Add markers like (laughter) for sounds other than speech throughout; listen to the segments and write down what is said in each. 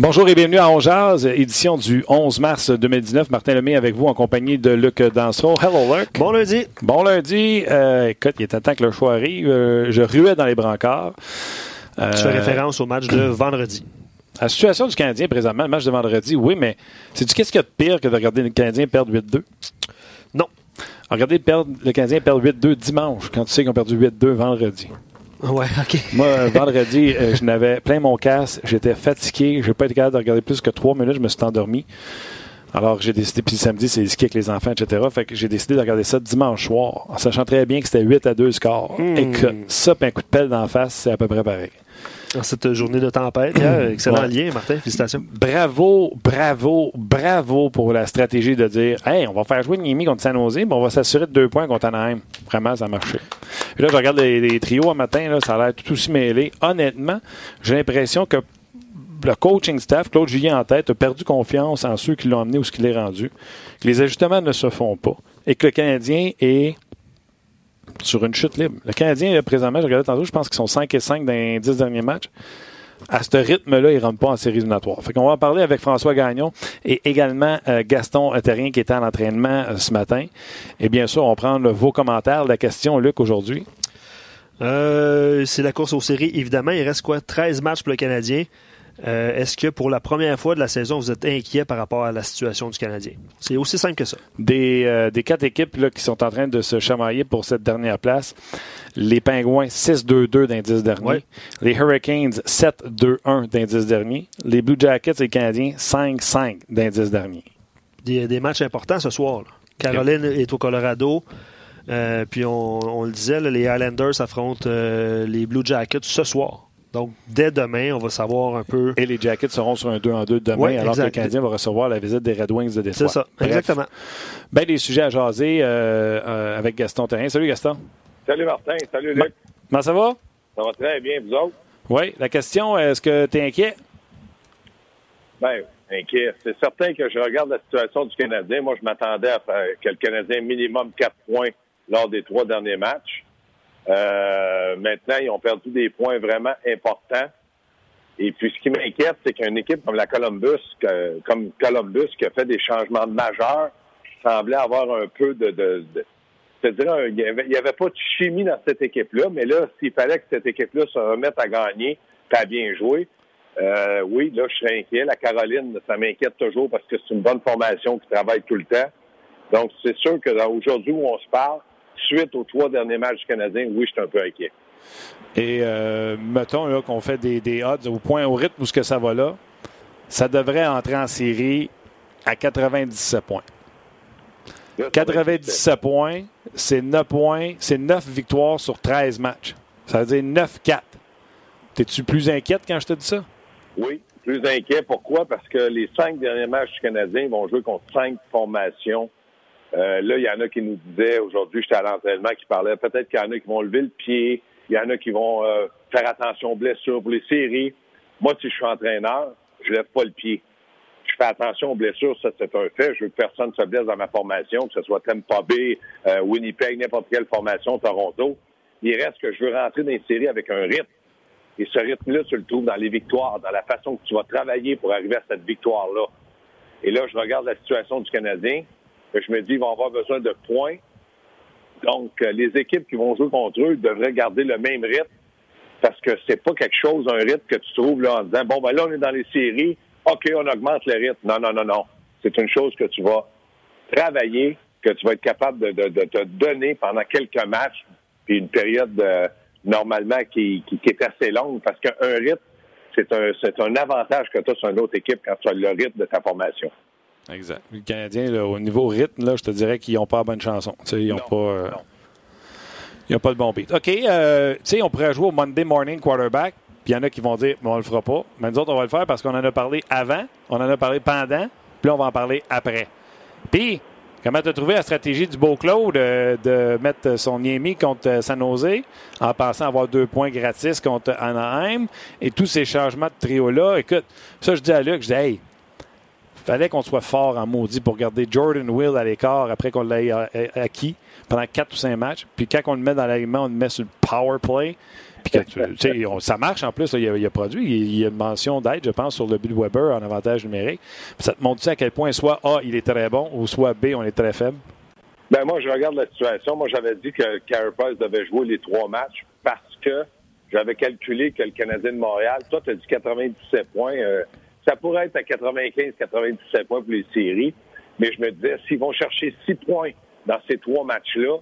Bonjour et bienvenue à Ongeaz, édition du 11 mars 2019. Martin Lemay avec vous en compagnie de Luc Danseau. Hello Luc. Bon lundi. Bon lundi. Euh, écoute, il est temps que le choix arrive. Euh, je ruais dans les brancards. Euh, tu fais référence au match de (clears throat) vendredi. La situation du Canadien présentement, le match de vendredi, oui, mais c'est-tu qu'est-ce qu'il y a de pire que de regarder le Canadien perdre 8-2? Non. Regardez le Canadien perdre 8-2 dimanche quand tu sais qu'ils ont perdu 8-2 vendredi. Ouais, OK. Moi, vendredi, euh, je n'avais plein mon casque, j'étais fatigué, je n'ai pas été capable de regarder plus que trois minutes, je me suis endormi. Alors, j'ai décidé, puis samedi, c'est ski avec les enfants, etc. Fait que j'ai décidé de regarder ça dimanche soir, en sachant très bien que c'était 8 à 2 scores. Et que ça, puis un coup de pelle d'en face, c'est à peu près pareil. En cette journée de tempête, excellent lien, Martin, félicitations. Bravo, bravo, bravo pour la stratégie de dire Hey, on va faire jouer Niemi contre San Jose, mais on va s'assurer de deux points contre Anaheim. Vraiment, ça a marché. Et là, je regarde les, trios un matin, là, ça a l'air tout aussi mêlé. Honnêtement, j'ai l'impression que le coaching staff, Claude Julien en tête, a perdu confiance en ceux qui l'ont amené ou ce qui l'est rendu, que les ajustements ne se font pas et que le Canadien est sur une chute libre. Le Canadien, présentement, je regardais tantôt, je pense qu'ils sont 5 et 5 dans les 10 derniers matchs. À ce rythme-là, ils ne rentrent pas en série éliminatoire. Fait qu'on va en parler avec François Gagnon et également euh, Gaston Terrien qui était en entraînement euh, ce matin. Et bien sûr, on va prendre vos commentaires. La question, Luc, aujourd'hui. Euh, c'est la course aux séries, évidemment. Il reste quoi? 13 matchs pour le Canadien. Euh, est-ce que pour la première fois de la saison, vous êtes inquiet par rapport à la situation du Canadien? C'est aussi simple que ça. Des, euh, des quatre équipes là, qui sont en train de se chamailler pour cette dernière place. Les Pingouins, 6-2-2 d'indice dernier. Les Hurricanes, 7-2-1 d'indice dernier. Les Blue Jackets et les Canadiens, 5-5 d'indice dernier. Des, des, matchs importants ce soir. Caroline est au Colorado. Euh, puis on, le disait, les Islanders affrontent les Blue Jackets ce soir. Donc, dès demain, on va savoir un peu. Et les Jackets seront sur un 2 en 2 demain, alors que le Canadien va recevoir la visite des Red Wings de Détroit. C'est ça, exactement. Bien, des sujets à jaser euh, euh, avec Gaston Terrien. Salut, Gaston. Salut, Martin. Salut, Luc. Comment ça va? Ça va très bien, vous autres? Oui. La question, est-ce que tu es inquiet? Bien, inquiet. C'est certain que je regarde la situation du Canadien. Moi, je m'attendais à que le Canadien minimum 4 points lors des trois derniers matchs. Euh, maintenant, ils ont perdu des points vraiment importants. Et puis, ce qui m'inquiète, c'est qu'une équipe comme la Columbus, comme Columbus, qui a fait des changements majeurs, semblait avoir un peu de, de, c'est-à-dire, il n'y avait, pas de chimie dans cette équipe-là, mais là, s'il fallait que cette équipe-là se remette à gagner, puis à bien jouer, euh, oui, là, je serais inquiet. La Caroline, ça m'inquiète toujours parce que c'est une bonne formation qui travaille tout le temps. Donc, c'est sûr que aujourd'hui où on se parle, suite aux trois derniers matchs canadiens, oui, je suis un peu inquiet. Et euh, mettons qu'on fait des, des, odds au point, au rythme où ce que ça va là, ça devrait entrer en série à 97 points. 97 points, c'est 9 points, c'est 9 victoires sur 13 matchs. Ça veut dire 9-4. T'es-tu plus inquiète quand je te dis ça? Oui, plus inquiet. Pourquoi? Parce que les cinq derniers matchs canadiens vont jouer contre cinq formations euh, là, il y en a qui nous disaient, aujourd'hui, j'étais à l'entraînement, qui parlait, peut-être qu'il y en a qui vont lever le pied, il y en a qui vont euh, faire attention aux blessures pour les séries. Moi, si je suis entraîneur, je lève pas le pied. Je fais attention aux blessures, ça c'est un fait. Je veux que personne se blesse dans ma formation, que ce soit Tampa Bay, euh, Winnipeg, n'importe quelle formation, Toronto. Il reste que je veux rentrer dans les séries avec un rythme. Et ce rythme-là, tu le trouves dans les victoires, dans la façon que tu vas travailler pour arriver à cette victoire-là. Et là, je regarde la situation du Canadien je me dis qu'ils vont avoir besoin de points. Donc, euh, les équipes qui vont jouer contre eux devraient garder le même rythme parce que c'est pas quelque chose, un rythme que tu trouves là en disant bon ben là on est dans les séries, ok on augmente le rythme. Non non non non, c'est une chose que tu vas travailler, que tu vas être capable de, te donner pendant quelques matchs, puis une période euh, normalement qui, est assez longue parce qu'un rythme c'est un c'est un avantage que tu as sur une autre équipe quand tu as le rythme de ta formation. Exact. Les Canadiens, au niveau rythme, là, je te dirais qu'ils n'ont pas la bonne chanson. ils n'ont pas. Euh, ils pas le bon beat. OK, euh, tu sais, on pourrait jouer au Monday Morning Quarterback, puis il y en a qui vont dire, mais on le fera pas. Mais nous autres, on va le faire parce qu'on en a parlé avant, on en a parlé pendant, puis on va en parler après. Puis, comment tu as trouvé la stratégie du beau Claude euh, de mettre son Niemi contre San Jose en pensant avoir deux points gratis contre Anaheim et tous ces changements de trio-là? Écoute, ça, je dis à Luc, je dis, hey, fallait qu'on soit fort en maudit pour garder Jordan Will à l'écart après qu'on l'ait acquis pendant quatre ou cinq matchs. Puis quand on le met dans l'alignement, on le met sur le power play. Puis tu, (laughs) ça marche en plus. il, a, produit. Il, y a une mention d'aide, je pense, sur le but de Weber en avantage numérique. ça te montre à quel point soit A, il est très bon, ou soit B, on est très faible? Ben moi, je regarde la situation. Moi, j'avais dit que Price devait jouer les trois matchs parce que j'avais calculé que le Canadien de Montréal, toi, tu as dit 97 points. Euh, ça pourrait être à 95-97 points pour les séries. Mais je me disais, s'ils vont chercher six points dans ces trois matchs-là,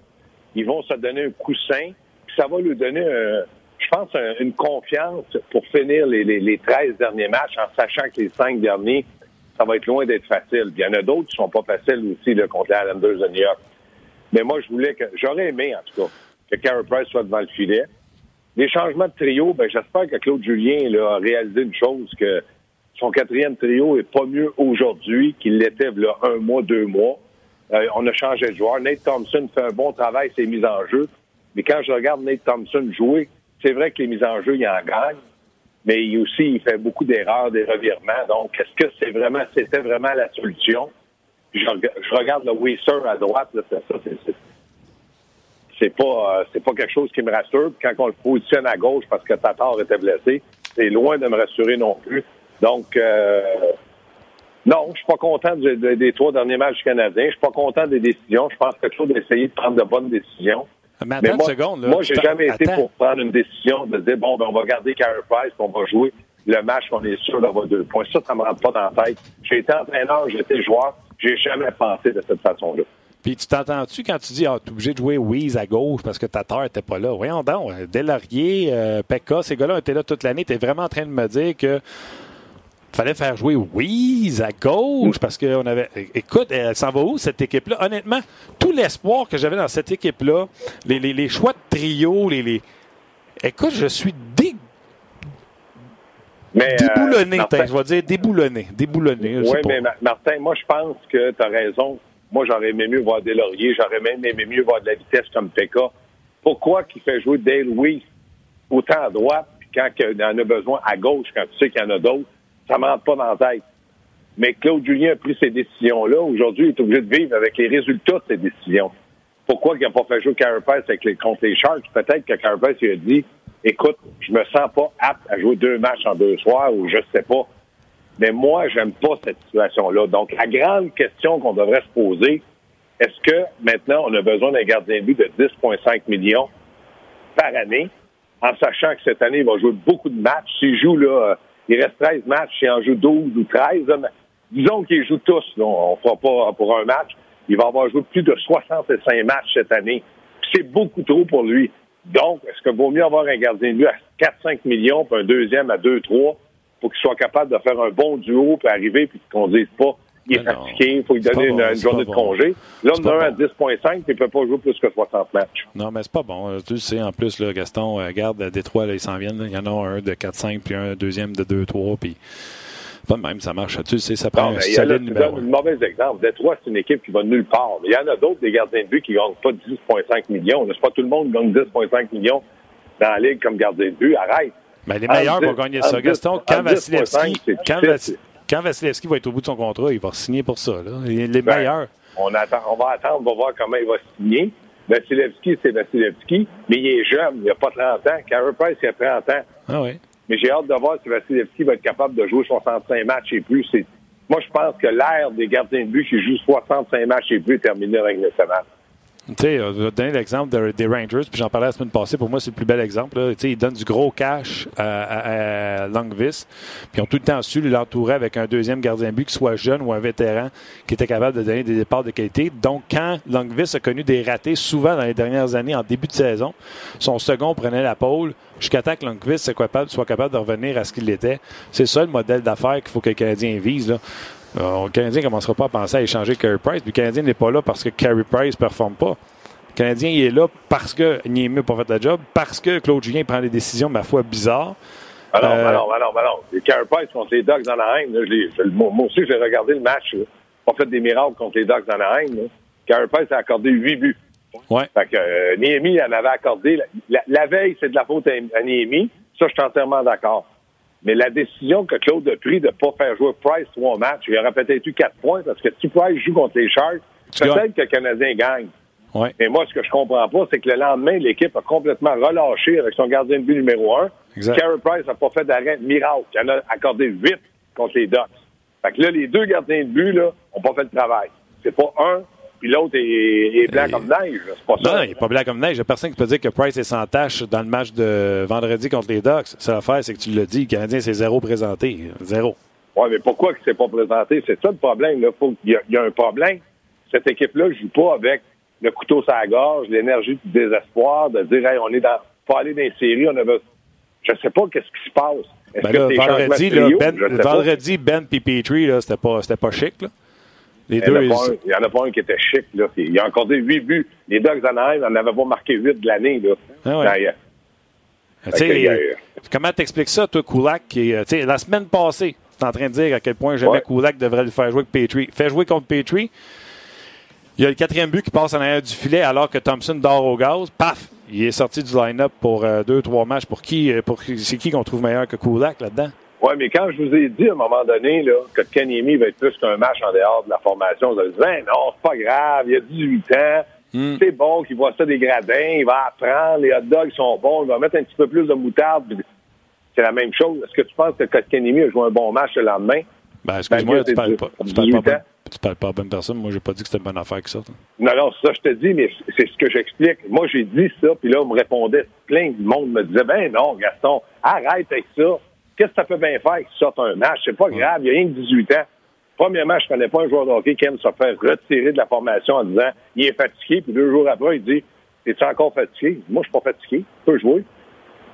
ils vont se donner un coussin. Puis ça va lui donner, je pense, une confiance pour finir les, les, 13 derniers matchs en sachant que les cinq derniers, ça va être loin d'être facile. il y en a d'autres qui sont pas faciles aussi là, contre les Islanders de New York. Mais moi, je voulais que, j'aurais aimé, en tout cas, que Carey Price soit devant le filet. Les changements de trio, ben, j'espère que Claude Julien a réalisé une chose, que son quatrième trio est pas mieux aujourd'hui qu'il l'était il un mois, deux mois. Euh, on a changé de joueur. Nate Thompson fait un bon travail, ses mises en jeu. Mais quand je regarde Nate Thompson jouer, c'est vrai que les mises en jeu, il en gagne. Mais il aussi, il fait beaucoup d'erreurs, des revirements. Donc, est-ce que c'est vraiment, c'était vraiment la solution? je, regarde le Weiser à droite, c'est ça, c'est pas euh, c'est pas quelque chose qui me rassure. quand on le positionne à gauche parce que Tatar était blessé, c'est loin de me rassurer non plus. Donc euh, non, je suis pas content des trois derniers matchs canadiens. Je suis pas content des décisions. Je pense que Claude a essayé de prendre de bonnes décisions. Mais, moi, seconde, moi, j'ai jamais été pour prendre une décision de dire bon, ben, on va garder Carey Price, on va jouer le match qu'on est sûr d'avoir deux points. Ça, ça me rentre pas dans la tête. J'ai été entraîneur, j'ai été joueur. J'ai jamais pensé de cette façon-là. Puis tu t'entends-tu quand tu dis ah, tu es obligé de jouer Weeze à gauche parce que ta terre n'était pas là? Voyons donc, Delaurier, euh, Pekka, ces gars-là étaient là toute l'année. Tu es vraiment en train de me dire que fallait faire jouer Weeze à gauche parce qu'on avait. Écoute, elle s'en va où cette équipe-là? Honnêtement, tout l'espoir que j'avais dans cette équipe-là, les, les, choix de trio, les, les. Écoute, je suis dé mais, euh, déboulonné, je vais dire déboulonné. Déboulonné. Oui, mais Martin, moi, je pense que tu as raison. Moi, j'aurais aimé mieux voir Delaurier. J'aurais même aimé mieux voir de la vitesse comme PK. Pourquoi qu'il fait jouer Dale Weiss autant à droite, puis quand il en a besoin à gauche, quand tu sais qu'il y en a d'autres, ça ne rentre pas dans la tête. Mais Claude Julien a pris ces décisions-là. Aujourd'hui, il est obligé de vivre avec les résultats de ces décisions. Pourquoi il n'a pas fait jouer Carapace avec les, contre les Sharks? Peut-être que Carapace lui a dit écoute, je me sens pas apte à jouer deux matchs en deux soirs ou je sais pas. Mais moi, j'aime pas cette situation-là. Donc, la grande question qu'on devrait se poser, est-ce que maintenant on a besoin d'un gardien de but de 10,5 millions par année, en sachant que cette année, il va jouer beaucoup de matchs. S'il joue, là, il reste 13 matchs, il en joue 12 ou 13. disons qu'il joue tous, on ne fera pas pour un match. Il va avoir joué plus de 65 matchs cette année. C'est beaucoup trop pour lui. Donc, est-ce qu'il vaut mieux avoir un gardien de but à 4-5 millions, puis un deuxième à 2-3, pour qu'il soit capable de faire un bon duo, puis arriver, puis qu'on dise pas il est fatigué, il faut lui donner une, journée de congé. Là, on a un à 10,5 puis il ne peut pas jouer plus que 60 matchs. Non, mais c'est pas bon. Tu sais, en plus, là, Gaston, regarde, euh, Détroit, là, ils s'en viennent. Il y en a un de 4-5, puis un deuxième de 2-3, puis pas même, ça marche. Tu sais, ça prend un solide numéro. un mauvais exemple. Détroit, c'est une équipe qui va nulle part. Mais il y en a d'autres, des gardiens de but, qui ne gagnent pas 10,5 millions. C'est pas tout le monde qui gagne 10,5 millions dans la ligue comme gardien de but. Arrête. Mais les meilleurs vont gagner ça. Gaston, quand Vasilevski, quand, Vasilevski va être au bout de son contrat, il va signer pour ça. Là. Les, ben, meilleurs. On, attend, on va attendre, on va voir comment il va signer. Vasilevski, c'est Vasilevski, mais il est jeune, il n'a pas 30 ans. Carey Price, il a 30 ans. Ah oui. Mais j'ai hâte de voir si Vasilevski va être capable de jouer 65 matchs et plus. Moi, je pense que l'ère des gardiens de but qui jouent 65 matchs et plus est terminée avec le nationale. Tu sais, je vais donner l'exemple des Rangers, puis j'en parlais la semaine passée. Pour moi, c'est le plus bel exemple. Sais, ils donnent du gros cash à, à, Longvis, puis ils ont tout le temps su l'entourer avec un deuxième gardien de but, qui soit jeune ou un vétéran, qui était capable de donner des départs de qualité. Donc, quand Longvis a connu des ratés souvent dans les dernières années, en début de saison, son second prenait la pôle jusqu'à temps que Longvis soit capable, soit capable de revenir à ce qu'il était. C'est ça le modèle d'affaires qu'il faut que le Canadien vise. Là. Euh, le Canadien ne commencera pas à penser à échanger Carey Price. Puis le Canadien n'est pas là parce que Carey Price ne performe pas. Le Canadien il est là parce que Niemi n'a pas fait la job, parce que Claude Julien prend des décisions, ma foi, bizarres. Alors, euh... alors, alors, alors. Carey Price contre les Ducks dans la haine, moi, aussi, j'ai regardé le match. Là. On fait des miracles contre les Ducks dans la haine. Carey Price a accordé huit buts. Ouais. Fait que euh, Niemi en avait accordé. La, veille, c'est de la faute à, à Niemi. Ça, je suis entièrement d'accord. Mais la décision que Claude a prise de ne pas faire jouer Price trois matchs, il aurait peut-être eu quatre points parce que si Price joue contre les Sharks, peut-être que le Canadien gagne. Ouais. Mais moi, ce que je comprends pas, c'est que le lendemain, l'équipe a complètement relâché avec son gardien de but numéro un. Carey Price n'a pas fait d'arrêt miracle. Il en a accordé huit contre les Ducks. Fait que là, les deux gardiens de but, là, ont pas fait le travail. C'est pas un, puis l'autre est, blanc comme neige. C'est pas ça. Non, il n'est pas blanc comme neige. Il n'y a personne qui peut dire que Price est sans tâche dans le match de vendredi contre les Ducks. C'est l'affaire, c'est que tu l'as dit, le Canadien, c'est zéro présenté. Zéro. Oui, mais pourquoi il ne s'est pas présenté? C'est ça le problème. Là. il, y a, un problème. Cette équipe-là ne joue pas avec le couteau sur la gorge, l'énergie du désespoir, de dire, hey, on est dans, pas aller dans les séries, on avait, je sais pas qu'est-ce qui se passe. Ben là, vendredi, là, ben, vendredi, Ben et Petrie, c'était pas, pas chic, là. Les il n'y en a pas un qui était chic. Là. Il y a encore des huit buts. Les Dogs Anaheim n'en avaient pas marqué huit de l'année. Là. Ah ouais. comment t'expliques ça, toi, Kulak? Qui, la semaine passée, tu es en train de dire à quel point jamais Kulak devrait le faire jouer avec Petrie. Fait jouer contre Petrie. Il y a le quatrième but qui passe en arrière du filet alors que Thompson dort au gaz. Paf! Il est sorti du line-up pour euh, deux, trois matchs. Pour qui, euh, pour, c'est qui qu'on trouve meilleur que Kulak là-dedans? Oui, mais quand je vous ai dit à un moment donné là, que Kanyemi va être plus qu'un match en dehors de la formation, vous avez dit ben non, c'est pas grave, il a 18 ans, hmm. c'est bon qu'il voit ça des gradins, il va apprendre, les hot dogs sont bons, il va mettre un petit peu plus de moutarde. C'est la même chose. Est-ce que tu penses que Kanyemi a joué un bon match le lendemain? Ben, excuse-moi, tu parles pas. Tu parles pas, tu parles pas à bonne personne. Moi, j'ai pas dit que c'était une bonne affaire que ça. Non, non, ça, je te dis, mais c'est ce que j'explique. Moi, j'ai dit ça, puis là, on me répondait, plein de monde me disait, ben non, Gaston, arrête avec ça. Qu'est-ce que ça peut bien faire qu'il sorte un match? C'est pas grave, il y a rien que 18 ans. Premièrement, je connais pas un joueur de hockey qui aime se faire retirer de la formation en disant il est fatigué, puis deux jours après, il dit Es-tu encore fatigué? Moi, je suis pas fatigué, je peux jouer.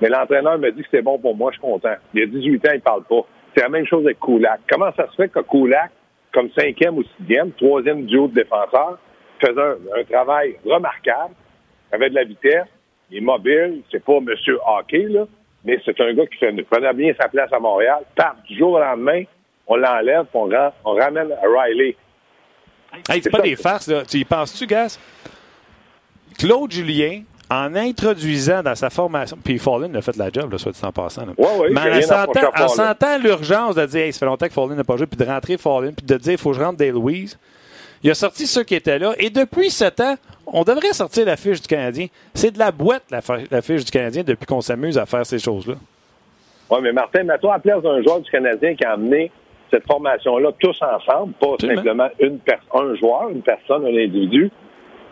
Mais l'entraîneur me dit que c'est bon pour moi, je suis content. Il y a 18 ans, il parle pas. C'est la même chose avec Koulak. Comment ça se fait que Koulak, comme cinquième ou sixième, troisième duo de défenseur, faisait un, travail remarquable, avait de la vitesse, il est mobile, c'est pas monsieur hockey, là, mais c'est un gars qui fait, prenait bien sa place à Montréal. Paf, du jour au lendemain, on l'enlève, on, on ramène Riley. Hey, c'est pas des farces, là. Tu y penses-tu, Gas? Claude Julien, en introduisant dans sa formation, puis Fallin a fait la job, là, soit dit en passant. Ouais, ouais, mais en sentant, l'urgence de dire, hey, ça fait longtemps que Fallin n'a pas joué, puis de rentrer Fallin, puis de dire, il faut que je rentre Dale Louise. Il a sorti ceux qui étaient là. Et depuis ce temps, on devrait sortir la fiche du Canadien. C'est de la boîte, la, fiche du Canadien, depuis qu'on s'amuse à faire ces choses-là. Oui, mais Martin, mets-toi à place d'un joueur du Canadien qui a amené cette formation-là tous ensemble, pas simplement une un joueur, une personne, un individu.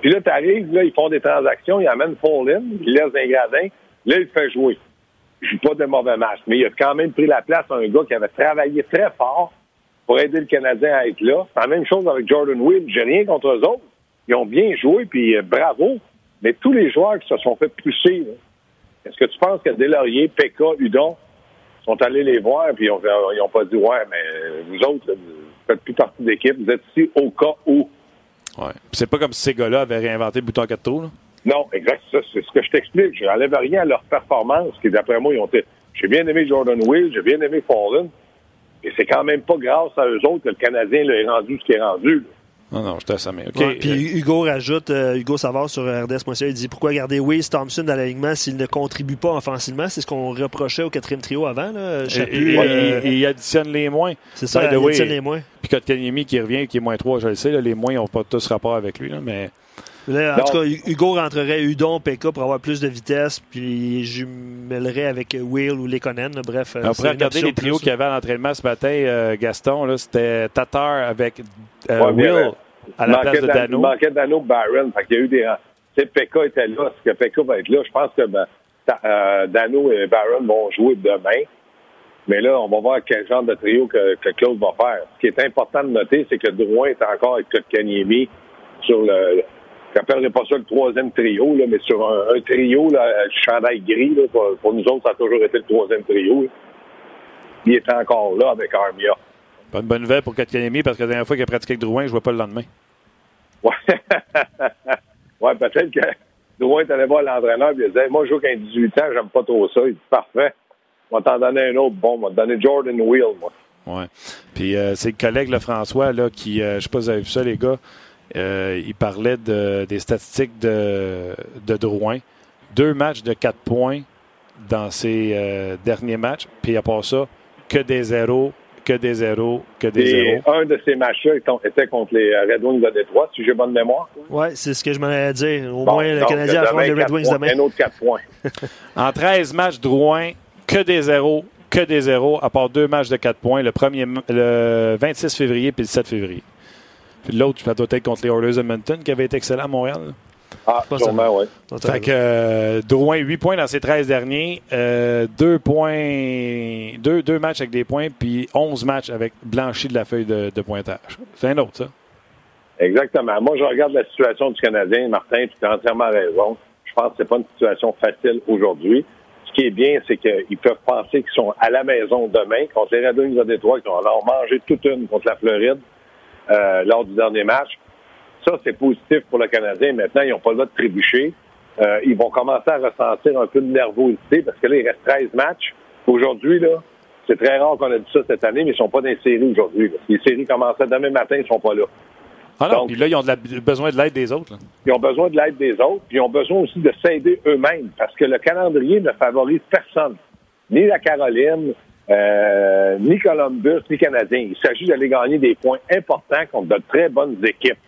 Puis là, tu arrives, là, ils font des transactions, ils amènent Paulin, ils laissent un gradin, là, il fait jouer. Je joue pas de mauvais match, mais il a quand même pris la place à un gars qui avait travaillé très fort pour aider le Canadien à être là. C'est la même chose avec Jordan Will. J'ai rien contre eux autres. Ils ont bien joué, puis euh, bravo. Mais tous les joueurs qui se sont fait pousser, est-ce que tu penses que Delaurier, Pekka, Udon sont allés les voir, puis ils n'ont pas dit Ouais, mais vous autres, vous faites plus partie d'équipe, vous êtes ici au cas où. Ouais. C'est pas comme si ces gars-là avaient réinventé le bouton 4 trous, là. Non, exact. C'est ce que je t'explique. Je n'enlève rien à leur performance, qui d'après moi, ils ont été. J'ai bien aimé Jordan Will, j'ai bien aimé Fallen. Et c'est quand même pas grâce à eux autres que le Canadien est rendu ce qui est rendu. Non, non, je te ça puis Hugo rajoute, euh, Hugo Savard sur RDS.ca, il dit pourquoi garder Weiss Thompson dans l'alignement s'il ne contribue pas offensivement? C'est ce qu'on reprochait au quatrième trio avant. Là. Et, euh, il additionne les moins. C'est ça, il additionne les moins. Puis Kotkaniemi qui revient, qui est moins 3, je le sais, les moins n'ont pas tous rapport avec lui. Là, mais en tout cas, Hugo rentrerait Udon, PK pour avoir plus de vitesse, puis jumellerait avec Will ou Lekonen. Bref, on pourrait regarder les trios qu'il y avait à l'entraînement ce matin, euh, Gaston. C'était Tatar avec euh, Will à la place de Dano. Il manquait Dano Barron. Fait il y a eu des. Tu sais, Pekka était là. Est-ce que Pekka va être là? Je pense que ben, euh, Dano et Barron vont jouer demain. Mais là, on va voir quel genre de trio que, Claude va faire. Ce qui est important de noter, c'est que Drouin est encore avec Kotkaniemi sur le, je n'appellerai pas ça le troisième trio, là, mais sur un, trio, là, chandail gris, là, pour, nous autres, ça a toujours été le troisième trio. Il est encore là avec Armia. Pas une bonne nouvelle pour Kotkaniemi parce que la dernière fois qu'il a pratiqué avec Drouin, je ne vois pas le lendemain. Ouais, (laughs) ouais peut-être que Drouin est allé voir l'entraîneur et il disait Moi, je joue qu'à 18 ans, j'aime pas trop ça. Il dit Parfait. On va t'en donner un autre bon. On va te donner Jordan Wheel, moi. Oui. Puis euh, c'est le collègue, le François, là, qui, euh, je ne sais pas si vous avez vu ça, les gars, euh, il parlait de, des statistiques de, de Drouin. Deux matchs de quatre points dans ses euh, derniers matchs. Puis à part ça, que des zéros, que des zéros, que des Et zéros. un de ces matchs-là était contre les Red Wings de Détroit, si j'ai bonne mémoire. Oui, c'est ce que je m'en allais dire. Au Bon, moins, le Canadien affronte les Red Wings points, demain. Un autre 4 points. (laughs) En 13 matchs, Drouin, que des zéros, que des zéros, à part deux matchs de 4 points, le, premier, le 26 février puis le 7 février. Puis l'autre, ça doit être contre les Oilers Edmonton, qui avait été excellent à Montréal. Ah, sûrement, oui. Fait que euh, Drouin, 8 points dans ses 13 derniers, euh, 2 points, deux, deux matchs avec des points, puis 11 matchs avec blanchi de la feuille de, de pointage. C'est un autre, ça. Exactement. Moi, je regarde la situation du Canadien. Martin, tu as entièrement raison. Je pense que c'est pas une situation facile aujourd'hui. Ce qui est bien, c'est qu'ils peuvent penser qu'ils sont à la maison demain contre les Red Wings de Détroit, qui ont alors mangé toute une contre la Floride euh, lors du dernier match. Ça, c'est positif pour le Canadien. Maintenant, ils n'ont pas le droit de trébucher. Euh, ils vont commencer à ressentir un peu de nervosité parce que là, il reste 13 matchs. Aujourd'hui, là, c'est très rare qu'on ait dit ça cette année, mais ils sont pas dans les séries aujourd'hui. Les séries commençaient demain matin, ils sont pas là. Ah non, Donc- puis là, ils ont de la- besoin de l'aide des autres. là. Ils ont besoin de l'aide des autres, puis ils ont besoin aussi de s'aider eux-mêmes, parce que le calendrier ne favorise personne, ni la Caroline, euh, ni Columbus, ni Canadien. Il s'agit d'aller gagner des points importants contre de très bonnes équipes.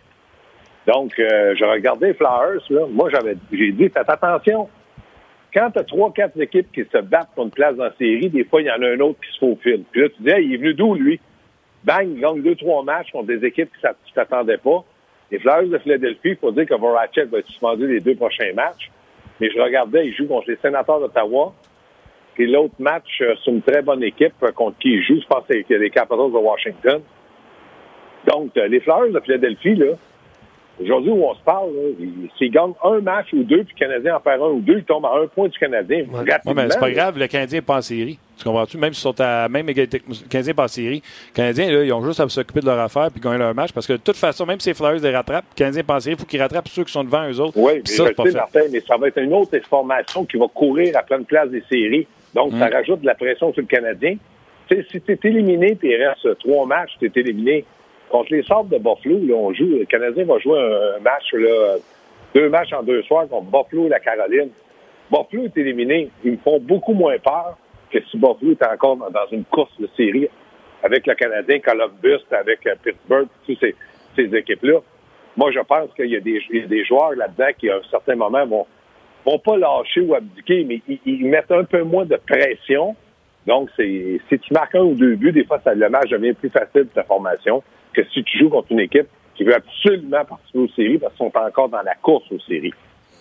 Donc, euh, je regardais Flyers, là. moi j'avais j'ai dit, faites attention. Quand tu as trois, quatre équipes qui se battent pour une place dans la série, des fois, il y en a un autre qui se faufile. Puis là, tu dis, il est venu d'où, lui? Bang, il gagne deux, trois matchs contre des équipes que tu t'attendais pas. Les Flyers de Philadelphie, il faut dire que Voracek va être suspendu les deux prochains matchs. Mais je regardais, il joue contre les sénateurs d'Ottawa. Puis l'autre match, euh, c'est une très bonne équipe euh, contre qui il joue. Je pense que c'est les Capitals de Washington. Donc, euh, les Flyers de Philadelphie, là, aujourd'hui où on se parle, ils- s'ils gagnent un match ou deux, puis le Canadien en perd un ou deux, ils tombent à un point du Canadien. Ouais. Mais c'est pas grave, le Canadien n'est pas en série. Tu comprends-tu? Même s'ils sont à même égalité que le Canadien n'est pas en série. Les Canadiens, là, ils ont juste à s'occuper de leur affaire puis gagner leur match parce que de toute façon, même si les Flyers les rattrapent, le Canadien n'est pas en série, il faut qu'ils rattrapent ceux qui sont devant eux autres. Oui, mais ça, je sais. Martin, mais ça va être une autre formation qui va courir à pleine place des séries. Donc, Mm. ça rajoute de la pression sur le Canadien. Tu sais, si tu es éliminé puis il reste trois matchs, tu es éliminé. Contre les Sabres de Buffalo, là, on joue, le Canadien va jouer un, match, là, deux matchs en deux soirs contre Buffalo et la Caroline. Buffalo est éliminé. Ils me font beaucoup moins peur que si Buffalo est encore dans, une course de série avec le Canadien, Columbus, avec euh, Pittsburgh, toutes ces, ces équipes-là. Moi, je pense qu'il y y a des joueurs là-dedans qui, à un certain moment, vont, vont pas lâcher ou abdiquer, mais ils, ils mettent un peu moins de pression. Donc, c'est, si tu marques un ou deux buts, des fois, ça, le match devient plus facile de ta formation que si tu joues contre une équipe qui veut absolument participer aux séries parce qu'ils sont encore dans la course aux séries.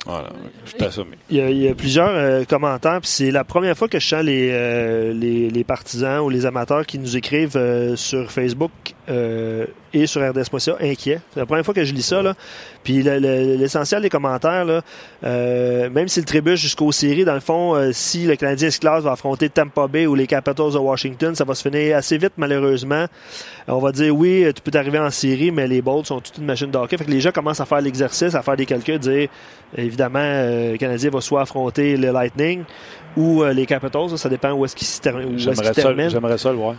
Voilà, je. Il y, a, il y a plusieurs euh, commentaires, puis c'est la première fois que je sens les, euh, les, les partisans ou les amateurs qui nous écrivent euh, sur Facebook euh, et sur RDS.ca inquiets. C'est la première fois que je lis ça. Là. Puis le- le- l'essentiel des commentaires, là, euh, même s'ils trébuchent jusqu'aux séries, dans le fond, euh, si le Canadien se classe va affronter Tampa Bay ou les Capitals de Washington, ça va se finir assez vite malheureusement. On va dire oui, tu peux arriver en série, mais les Bolts sont toute une machine de hockey. Fait que les gens commencent à faire l'exercice, à faire des calculs, dire évidemment, euh, le Canadien va soit affronter le Lightning ou euh, les Capitals, ça, ça dépend où est-ce qu'ils se J'aimerais ça, terminent j'aimerais ça le voir.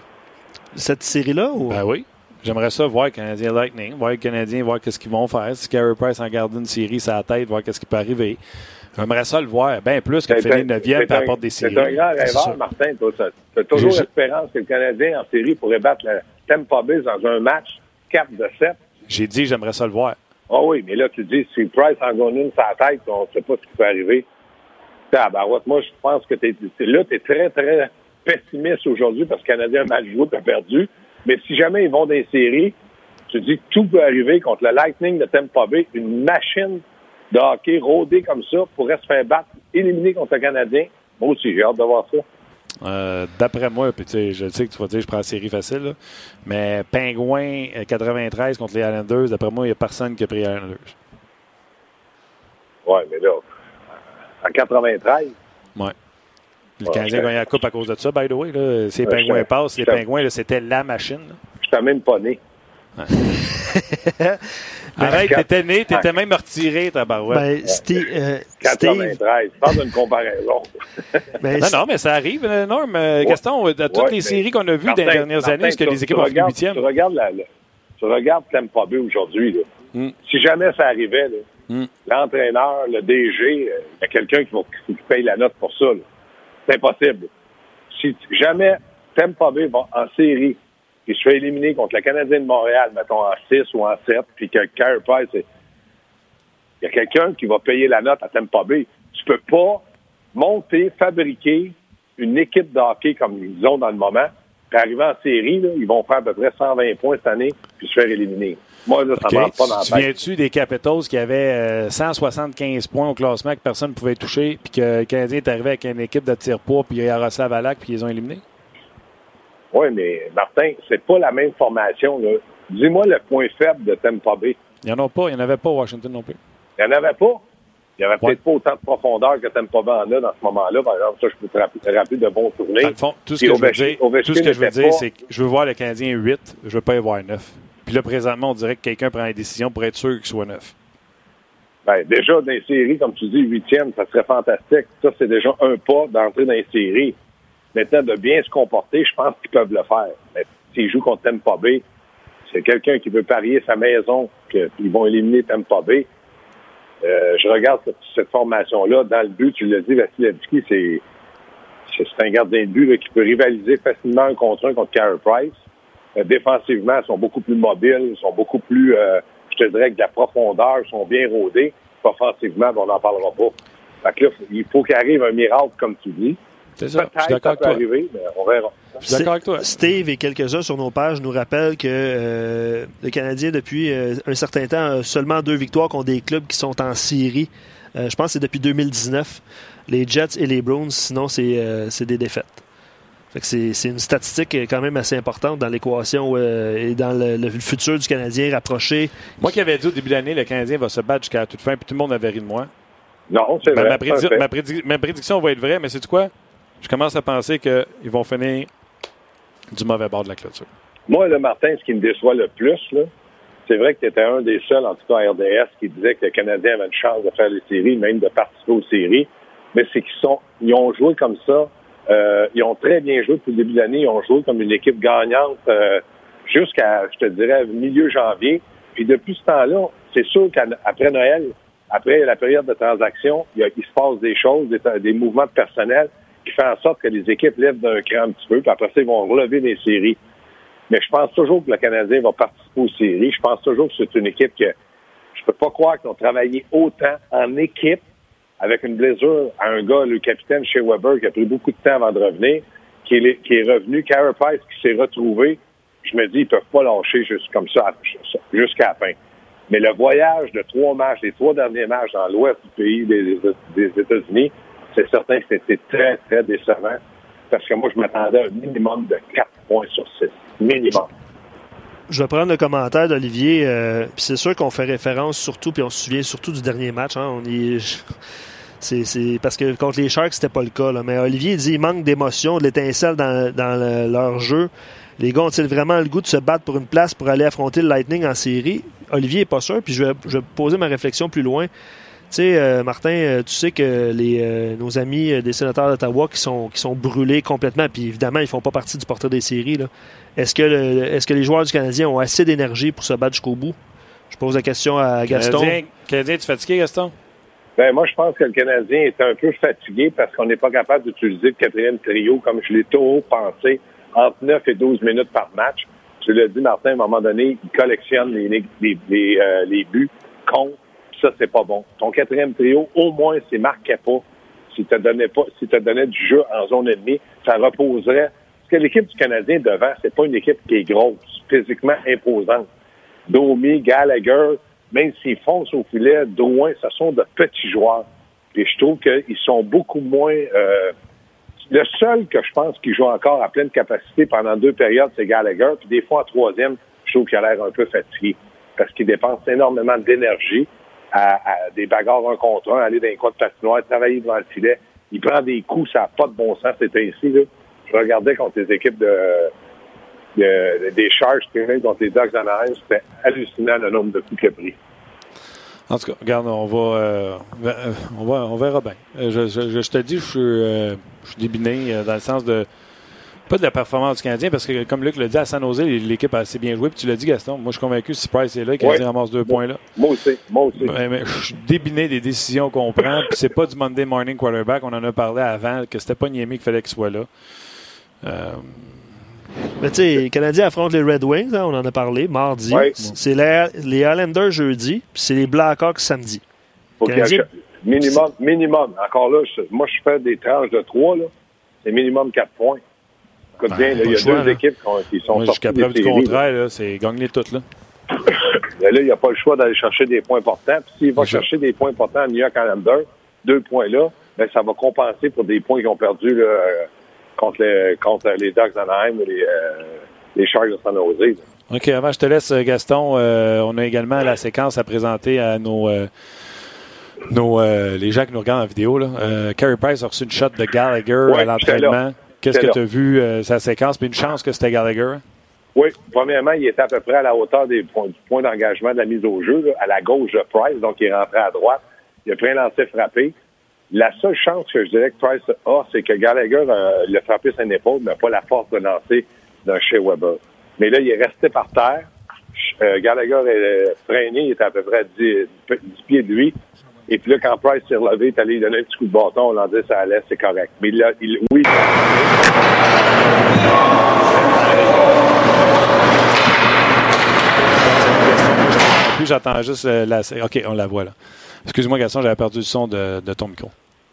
cette série-là. Ou... Ben oui. J'aimerais ça voir le Canadien Lightning, voir les Canadiens, voir qu'est-ce qu'ils vont faire. Si Carey Price en garde une série la tête, voir qu'est-ce qui peut arriver. J'aimerais ça le voir, bien plus que finir un- 9e c'est et apporter des séries. C'est un grand rêveur, Martin. Tu as toujours l'espérance que le Canadien, en série, pourrait battre le Tampa Bay dans un match 4 de 7. J'ai dit j'aimerais ça le voir. Ah oui, mais là, tu dis, si Price en gagne une la tête, on ne sait pas ce qui peut arriver. Tabarouette, moi, je pense que t'es, là, tu es très, très pessimiste aujourd'hui parce que le Canadien a mal joué et a perdu. Mais si jamais ils vont dans les séries, tu dis que tout peut arriver contre le Lightning de Tampa Bay, une machine de hockey rodée comme ça pourrait se faire battre, éliminer contre le Canadien. Moi aussi, j'ai hâte de voir ça. Euh, D'après moi, puis tu sais, je sais que tu vas dire que je prends la série facile, là, mais Pingouin euh, 93 contre les Islanders, d'après moi, il n'y a personne qui a pris les Islanders. Oui, mais là, en 93, Ouais. Le Ouais, Canadien a gagné la Coupe à cause de ça, by the way. Là. Si les Pingouins passent, les Pingouins, là, c'était la machine. je t'ai même pas né. (laughs) Arrête, t'étais né, t'étais même retiré, ta barouette. Ben, Steve, euh, Steve, 93. Parle d'une comparaison. (laughs) ben, non, non, mais ça arrive, euh, Norm. Euh, Ouais. Gaston, de toutes Ouais, les séries qu'on a vues dans les dernières Martin, années, est-ce que les équipes ont fini regardes- huitième? Tu regardes, la, la- tu regardes Tampa Bay aujourd'hui. là. Mm. Si jamais ça arrivait, là, Mm. l'entraîneur, le DG, euh, il y a quelqu'un qui, va- qui paye la note pour ça. là. C'est impossible. Si jamais Tampa Bay va en série, puis se fait éliminer contre le Canadien de Montréal, mettons en 6 ou en 7, puis que Carey Price, il y a quelqu'un qui va payer la note à Tampa Bay. Tu peux pas monter, fabriquer une équipe de hockey comme ils ont dans le moment, puis arriver en série, là, ils vont faire à peu près 120 points cette année, puis se faire éliminer. Moi, là, ça ne rentre pas dans Tu la te tête. souviens-tu des Capitals qui avaient euh, 175 points au classement que personne ne pouvait toucher, puis que le Canadien est arrivé avec une équipe de tir-poids, puis Yaroslav Alak, puis ils ont éliminés? Oui, mais Martin, c'est pas la même formation. là. Dis-moi le point faible de Tampa Bay. Il n'y en a pas. Il n'y en avait pas au Washington non plus. Il n'y en avait pas? Il n'y avait Ouais. peut-être pas autant de profondeur que Tampa Bay en a dans ce moment-là. Par exemple, ça, je peux te rappeler, de bons tournées. Dans le fond, tout ce Puis que je veux dire, Ovechkin tout ce que je veux n'était dire, pas- c'est que je veux voir le Canadien 8, je veux pas y voir 9. Puis là, présentement, on dirait que quelqu'un prend une décision pour être sûr qu'il soit 9. Ben, déjà, dans les séries, comme tu dis, huitième, ça serait fantastique. Ça, c'est déjà un pas d'entrer dans les séries. Maintenant, de bien se comporter, je pense qu'ils peuvent le faire. Mais s'ils jouent contre Tampa Bay, c'est quelqu'un qui veut parier sa maison qu'ils vont éliminer Tampa Bay. Euh, je regarde cette, formation-là. Dans le but, tu l'as dit, Vasilevski, c'est c'est un gardien de but là, qui peut rivaliser facilement un contre un contre Carey Price. Euh, défensivement, ils sont beaucoup plus mobiles, ils sont beaucoup plus, euh, je te dirais, avec de la profondeur, ils sont bien rodés. Offensivement, ben, on n'en parlera pas. Fait que là, il faut qu'il arrive un miracle, comme tu dis. C'est ça. Je suis d'accord ça avec toi. arriver, mais on verra. Je suis d'accord avec toi. Steve et quelques-uns sur nos pages nous rappellent que euh, le Canadien, depuis euh, un certain temps, a seulement deux victoires contre des clubs qui sont en série. Euh, je pense que c'est depuis 2019. Les Jets et les Bruins, sinon, c'est euh, c'est des défaites. C'est une statistique quand même assez importante dans l'équation euh, et dans le, le futur du Canadien rapproché. Moi qui avais dit au début de l'année, le Canadien va se battre jusqu'à la toute fin, puis tout le monde avait ri de moi. Non, c'est Ben, vrai. ma, prédi- ma prédi- ma prédiction va être vraie, mais c'est quoi? Je commence à penser qu'ils vont finir du mauvais bord de la clôture. Moi, le Martin, ce qui me déçoit le plus, là, c'est vrai que tu étais un des seuls, en tout cas à RDS, qui disait que le Canadien avait une chance de faire les séries, même de participer aux séries. Mais c'est qu'ils sont, ils ont joué comme ça. Euh, ils ont très bien joué depuis le début de l'année. Ils ont joué comme une équipe gagnante euh, jusqu'à, je te dirais, milieu janvier. Puis depuis ce temps-là, c'est sûr qu'après Noël, après la période de transaction, il, se passe des choses, des, des mouvements de personnel qui font en sorte que les équipes lèvent d'un cran un petit peu, puis après ça, ils vont relever les séries. Mais je pense toujours que le Canadien va participer aux séries. Je pense toujours que c'est une équipe que je peux pas croire qu'ils ont travaillé autant en équipe avec une blessure à un gars, le capitaine chez Weber, qui a pris beaucoup de temps avant de revenir, qui est, revenu, Carey Price qui s'est retrouvé. Je me dis, ils peuvent pas lâcher comme ça jusqu'à la fin. Mais le voyage de trois matchs, les trois derniers matchs dans l'ouest du pays des, États-Unis, c'est certain que c'était très, très décevant. Parce que moi, je m'attendais à un minimum de 4 points sur 6. Minimum. Je vais prendre le commentaire d'Olivier. euh, puis c'est sûr qu'on fait référence surtout, puis on se souvient surtout du dernier match. hein, on y c'est, parce que contre les Sharks, c'était pas le cas. là. Mais Olivier dit il manque d'émotion, de l'étincelle dans, dans le- leur jeu. Les gars ont-ils vraiment le goût de se battre pour une place pour aller affronter le Lightning en série? Olivier est pas sûr, puis je vais, je vais poser ma réflexion plus loin. Tu sais, euh, Martin, euh, tu sais que les, euh, nos amis des sénateurs d'Ottawa qui sont, qui sont brûlés complètement, puis évidemment, ils font pas partie du portrait des séries. Est-ce que, le- est-ce que les joueurs du Canadien ont assez d'énergie pour se battre jusqu'au bout? Je pose la question à Gaston. Canadien, Canadien, tu fatigué, Gaston? Ben, moi, je pense que le Canadien est un peu fatigué parce qu'on n'est pas capable d'utiliser le quatrième trio comme je l'ai tôt pensé, entre 9 et 12 minutes par match. Je l'ai dit, Martin, à un moment donné, il collectionne les, les, les, euh, les buts contre. Ça, c'est pas bon. Ton quatrième trio, au moins, c'est marquait pas. Si tu donnais pas, si tu donnais du jeu en zone ennemie, ça reposerait. Parce que l'équipe du Canadien devant, c'est pas une équipe qui est grosse, physiquement imposante. Domi, Gallagher, même s'ils foncent au filet, Drouin, ce sont de petits joueurs. Et je trouve qu'ils sont beaucoup moins... euh, le seul que je pense qui joue encore à pleine capacité pendant deux périodes, c'est Gallagher. Puis des fois, en troisième, je trouve qu'il a l'air un peu fatigué parce qu'il dépense énormément d'énergie à, à des bagarres un contre un, aller dans les coins de patinoire, travailler devant le filet. Il prend des coups, ça n'a pas de bon sens. C'était ici, là. Je regardais contre les équipes de, de- des puis même contre les Ducks d'Anaheim, c'était hallucinant le nombre de coups qu'il a pris. En tout cas, regarde, on va, euh, on va, on verra bien. Euh, Je, je- je- je te dis, je suis, euh, je suis débiné dans le sens de pas de la performance du Canadien, parce que comme Luc l'a dit à San Jose, l'équipe a assez bien joué. Puis tu l'as dit, Gaston. Moi, je suis convaincu que si Price est là, le Canadien Ouais. ramasse deux points là. Moi aussi, moi aussi. Mais je suis débiné des décisions qu'on prend. Puis c'est pas du Monday morning quarterback. On en a parlé avant que c'était pas Niemi qu'il fallait qu'il soit là. Euh, Mais tu sais, les Canadiens affrontent les Red Wings, hein, on en a parlé, mardi. Ouais. C'est les, les Islanders jeudi, puis c'est les Blackhawks samedi. Faut minimum, minimum. Encore là, je- moi, je fais des tranches de trois, là. C'est minimum quatre points. Écoute Ben, bien, il y a choix, deux là. équipes qui, ont- qui sont Moi, sorties jusqu'à preuve du contraire, là, c'est gagner toutes. Là. Mais (laughs) là, il n'y a pas le choix d'aller chercher des points importants. Puis s'il va chercher des points importants à New York Islanders, deux points là, ben, ça va compenser pour des points qu'ils ont perdus là, euh, contre, les, contre les Ducks d'Anaheim ou les, euh, les Sharks de San Jose. OK, avant je te laisse, Gaston, euh, on a également la séquence à présenter à nos, euh, nos euh, les gens qui nous regardent en vidéo. Là. Euh, Carey Price a reçu une shot de Gallagher Ouais, à l'entraînement. Qu'est-ce que tu as vu, euh, sa séquence? Puis une chance que c'était Gallagher. hein? Oui, premièrement, il était à peu près à la hauteur des points, du point d'engagement de la mise au jeu, là, à la gauche de Price, donc il est rentré à droite. Il a pris un lancer frappé. La seule chance que je dirais que Price a, c'est que Gallagher euh, l'a frappé sur épaule, mais pas la force de lancer d'un chez Weber. Mais là, il est resté par terre. Euh, Gallagher est euh, freiné, il était à peu près à 10, 10 pieds de lui. Et puis là, quand Price s'est relevé, il est allé donner un petit coup de bâton, on l'a dit ça allait, c'est correct. Mais là, il, oui, Puis j'entends juste euh, la. OK, on la voit là. Excuse-moi, Gaston, j'avais perdu le son de, de ton micro.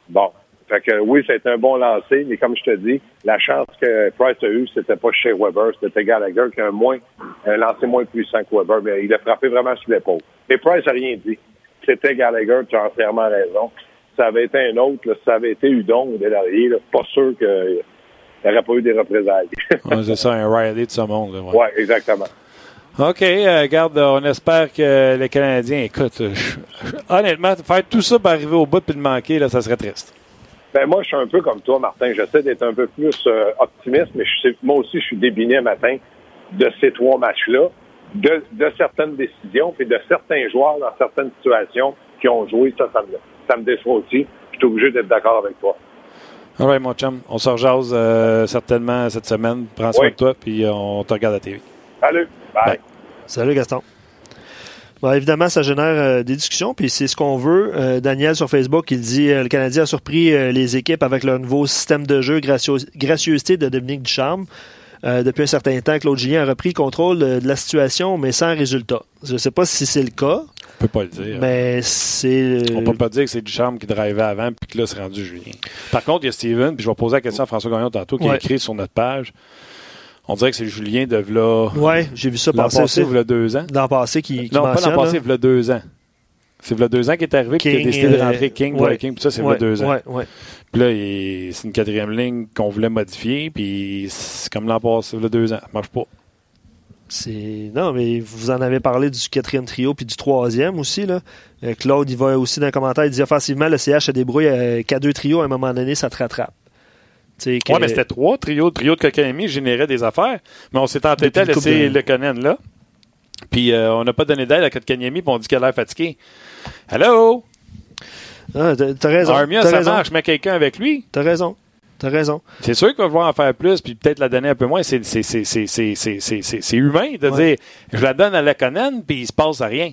Bon. Fait que oui, c'était un bon lancer, mais comme je te dis, la chance que Price a eue, c'était pas chez Weber, c'était Gallagher qui a un moins, un lancer moins puissant que Weber, mais il a frappé vraiment sur l'épaule. Et Price a rien dit. C'était Gallagher, tu as entièrement raison. Ça avait été un autre, là, ça avait été Udon ou Delarier, là, pas sûr qu'il n'y aurait pas eu des représailles. Ouais, c'est ça, un Riley de ce monde. Là, ouais. ouais, exactement. OK, euh, garde, on espère que les Canadiens, écoute, euh, je- je- honnêtement, faire tout ça pour arriver au bout et le manquer, là, ça serait triste. Ben moi, je suis un peu comme toi, Martin. J'essaie d'être un peu plus euh, optimiste, mais je sais- moi aussi, je suis débiné matin de ces trois matchs-là, de, de certaines décisions, puis de certains joueurs dans certaines situations qui ont joué. Ça, ça me, ça me déçoit aussi. Je suis obligé d'être d'accord avec toi. All right, mon chum, on se rejase euh, certainement cette semaine. Prends soin Oui. de toi, puis on te regarde à la TV. Salut. Bye. Bye. Salut Gaston. Bon, évidemment, ça génère euh, des discussions, puis c'est ce qu'on veut. Euh, Daniel sur Facebook, il dit euh, le Canadien a surpris euh, les équipes avec leur nouveau système de jeu, gracieuseté de Dominique Ducharme. Euh, depuis un certain temps, Claude Julien a repris le contrôle de, de la situation, mais sans résultat. Je ne sais pas si c'est le cas, On peut pas le dire. mais c'est. On peut pas dire que c'est du charme qui drivait avant, puis que là, c'est rendu Julien. Par contre, il y a Steven, puis je vais poser la question à François Gagnon tantôt, qui a écrit sur notre page. On dirait que c'est Julien de v'là. Ouais, j'ai vu ça L'an passer passé, aussi. v'là deux ans. L'an passé qui, qui Non, pas l'an passé, v'là deux ans. C'est v'là deux ans qu'il est arrivé, puis qu'il a décidé de euh, rentrer King, ouais. King, puis ça, c'est v'là Ouais, deux ans. ouais, ouais. Puis là, il- c'est une quatrième ligne qu'on voulait modifier, puis c'est comme l'an passé, v'là deux ans. Ça marche pas. C'est non, mais vous en avez parlé du quatrième trio puis du troisième aussi là. Euh, Claude, il va aussi dans le commentaire, il dit offensivement le CH se débrouille euh, qu'à deux trios à un moment donné, ça te rattrape. Ouais, mais c'était trois trios. Trio de Kokanemi générait des affaires, mais on s'est entêté à laisser de- le Conan là. Puis euh, on n'a pas donné d'aide à Kotkaniemi, puis on dit qu'elle a l'air fatiguée. Hello! Ah, t'as raison. Armia, T'as ça raison. marche, mets quelqu'un avec lui. T'as raison. T'as raison. C'est sûr qu'il va vouloir en faire plus, puis peut-être la donner un peu moins. C'est humain de Ouais. dire je la donne à la Conan, puis il se passe rien.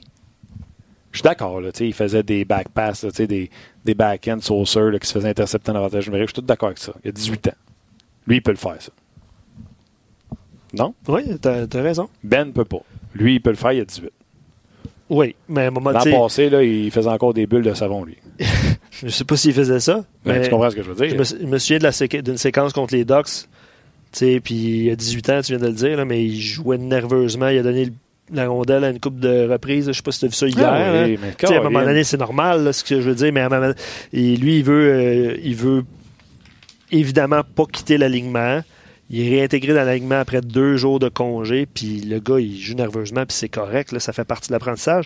Je suis d'accord, il faisait des back passes, là, tu sais, des, des back-end sauceurs là, qui se faisaient intercepter en avantage numérique. Je suis tout d'accord avec ça. Il a 18 ans. Lui, il peut le faire, ça. Non? Oui, t'as t'as raison. Ben peut pas. Lui, il peut le faire, il a 18. Oui, mais à un moment L'an passé, là, il faisait encore des bulles de savon, lui. (laughs) je sais pas s'il faisait ça. Ben, mais tu comprends ce que je veux dire? je me, je me souviens de la séqu- d'une séquence contre les Ducks. Tu sais, puis il a 18 ans, tu viens de le dire, là, mais il jouait nerveusement. Il a donné le- la rondelle à une coupe de reprises. Je sais pas si tu as vu ça hier. Ah oui, là. mais Tu sais, à un moment donné, c'est normal, là, ce que je veux dire, mais à un moment et lui, il veut, euh, il veut évidemment pas quitter l'alignement. Il est réintégré dans l'alignement après deux jours de congé, puis le gars, il joue nerveusement, puis c'est correct, là, ça fait partie de l'apprentissage.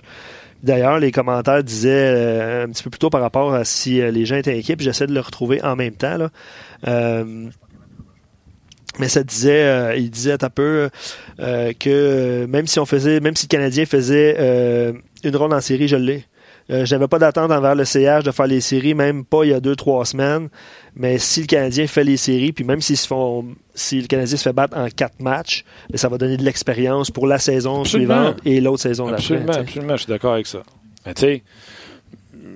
D'ailleurs, les commentaires disaient euh, un petit peu plus tôt par rapport à si euh, les gens étaient inquiets, puis j'essaie de le retrouver en même temps. Là. Euh, mais ça disait, euh, il disait un peu euh, que même si on faisait, même si le Canadien faisait euh, une ronde en série, je l'ai. Euh, J'avais pas d'attente envers le CH de faire les séries, même pas il y a deux, trois semaines. Mais si le Canadien fait les séries, puis même s'ils se font, si le Canadien se fait battre en quatre matchs, mais ça va donner de l'expérience pour la saison Absolument. suivante et l'autre saison d'après. Absolument, absolument, je suis d'accord avec ça. Mais tu sais,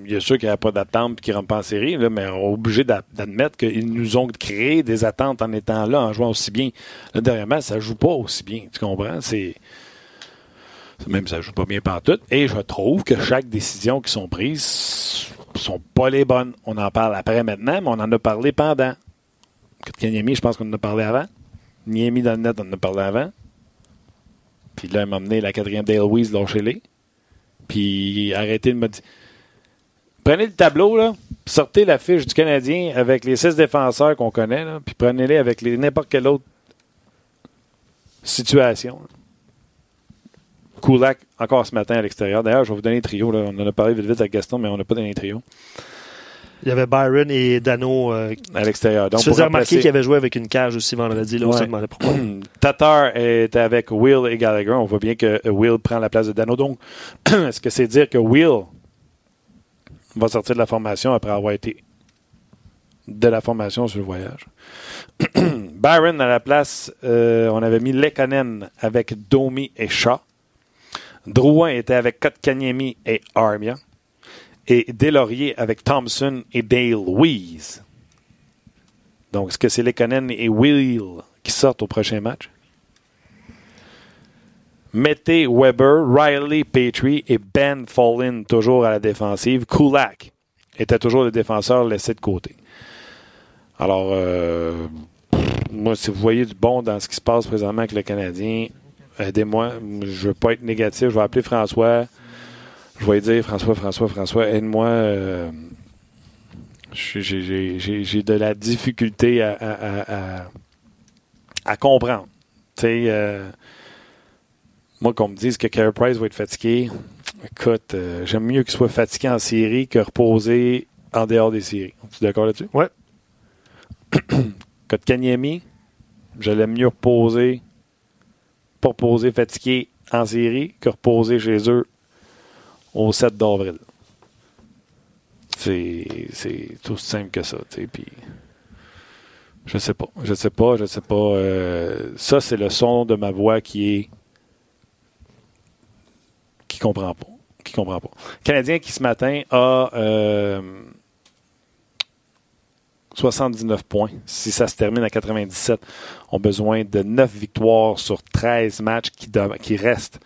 il y a ceux qui n'avaient pas d'attente et qui ne rentrent pas en série, mais on est obligé d'admettre qu'ils nous ont créé des attentes en étant là, en jouant aussi bien. Là, dernièrement, ça ne joue pas aussi bien. Tu comprends? C'est. Même ça joue pas bien partout. Et je trouve que chaque décision qui sont prises sont pas les bonnes. On en parle après maintenant, mais on en a parlé pendant. Kanyemi, je pense qu'on en a parlé avant. Niemi dans le net, on en a parlé avant. Puis là, il m'a amené la quatrième Dale Weiss les Puis arrêtez de me dire. Prenez le tableau, là, sortez la fiche du Canadien avec les six défenseurs qu'on connaît, là, puis prenez-les avec n'importe quelle autre situation. Kulak, encore ce matin à l'extérieur. D'ailleurs, je vais vous donner un trio. Là. On en a parlé vite vite avec Gaston, mais on n'a pas donné un trio. Il y avait Byron et Dano euh, à l'extérieur. Donc, tu faisais remarquer qu'il avait joué avec une cage aussi vendredi. Là, ouais. on pourquoi. (clears throat) Tatar était avec Will et Gallagher. On voit bien que Will prend la place de Dano. Donc, (clears throat) est-ce que c'est dire que Will va sortir de la formation après avoir été de la formation sur le voyage? (clears throat) Byron à la place, euh, on avait mis Lekanen avec Domi et Shaw. Drouin était avec Kotkaniemi et Armia et Delaurier avec Thompson et Dale Weiss. Donc, est-ce que c'est Lekonen et Will qui sortent au prochain match? Mettez Weber, Riley, Petrie et Ben Fallin toujours à la défensive. Kulak était toujours le défenseur laissé de côté. Alors, euh, moi, si vous voyez du bon dans ce qui se passe présentement avec le Canadien, aidez-moi. Je ne veux pas être négatif. Je vais appeler François je vais dire, François, François, François, aide-moi. Euh, j'ai de la difficulté à, comprendre. Tu euh, moi, qu'on me dise que Carey Price va être fatigué, écoute, euh, j'aime mieux qu'il soit fatigué en série que reposé en dehors des séries. Tu es d'accord là-dessus? Oui. Code (clears throat) Kanyemi, je l'aime mieux reposer, pas reposer fatigué en série que reposer chez eux au 7 d'avril. C'est tout simple que ça. Puis, je sais pas. Je sais pas. Je sais pas. Euh, ça, c'est le son de ma voix qui est. qui comprend pas. Qui comprend pas. Canadien qui ce matin a. 79 euh, points. Si ça se termine à 97, ont besoin de 9 victoires sur 13 matchs qui, qui restent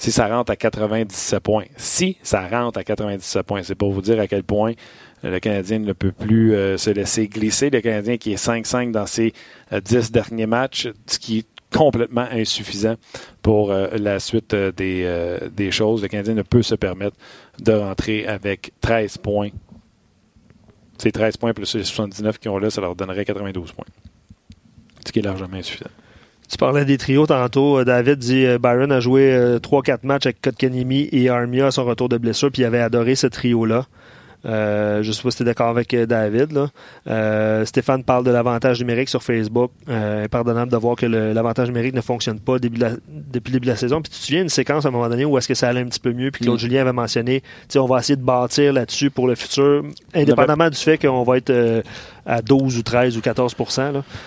si ça rentre à 97 points. Si ça rentre à 97 points, c'est pour vous dire à quel point le Canadien ne peut plus euh, se laisser glisser. Le Canadien qui est 5-5 dans ses 10 euh, derniers matchs, ce qui complètement insuffisant pour euh, la suite des, des, choses. Le Canadien ne peut se permettre de rentrer avec 13 points. Ces 13 points plus les 79 qu'ils ont là, ça leur donnerait 92 points. Ce qui est largement insuffisant. Tu parlais des trios tantôt. Euh, David dit euh, Byron a joué 3-4 euh, matchs avec Kotkanimi et Armia à son retour de blessure, puis il avait adoré ce trio-là. Euh, je sais pas si tu es d'accord avec David. Là. Stéphane parle de l'avantage numérique sur Facebook. Euh, pardonnable de voir que l'avantage numérique ne fonctionne pas depuis le début de la saison. Puis tu te souviens une séquence à un moment donné où est-ce que ça allait un petit peu mieux, puis Claude mm. Julien avait mentionné, on va essayer de bâtir là-dessus pour le futur, indépendamment du fait qu'on va être à 12 ou 13 ou 14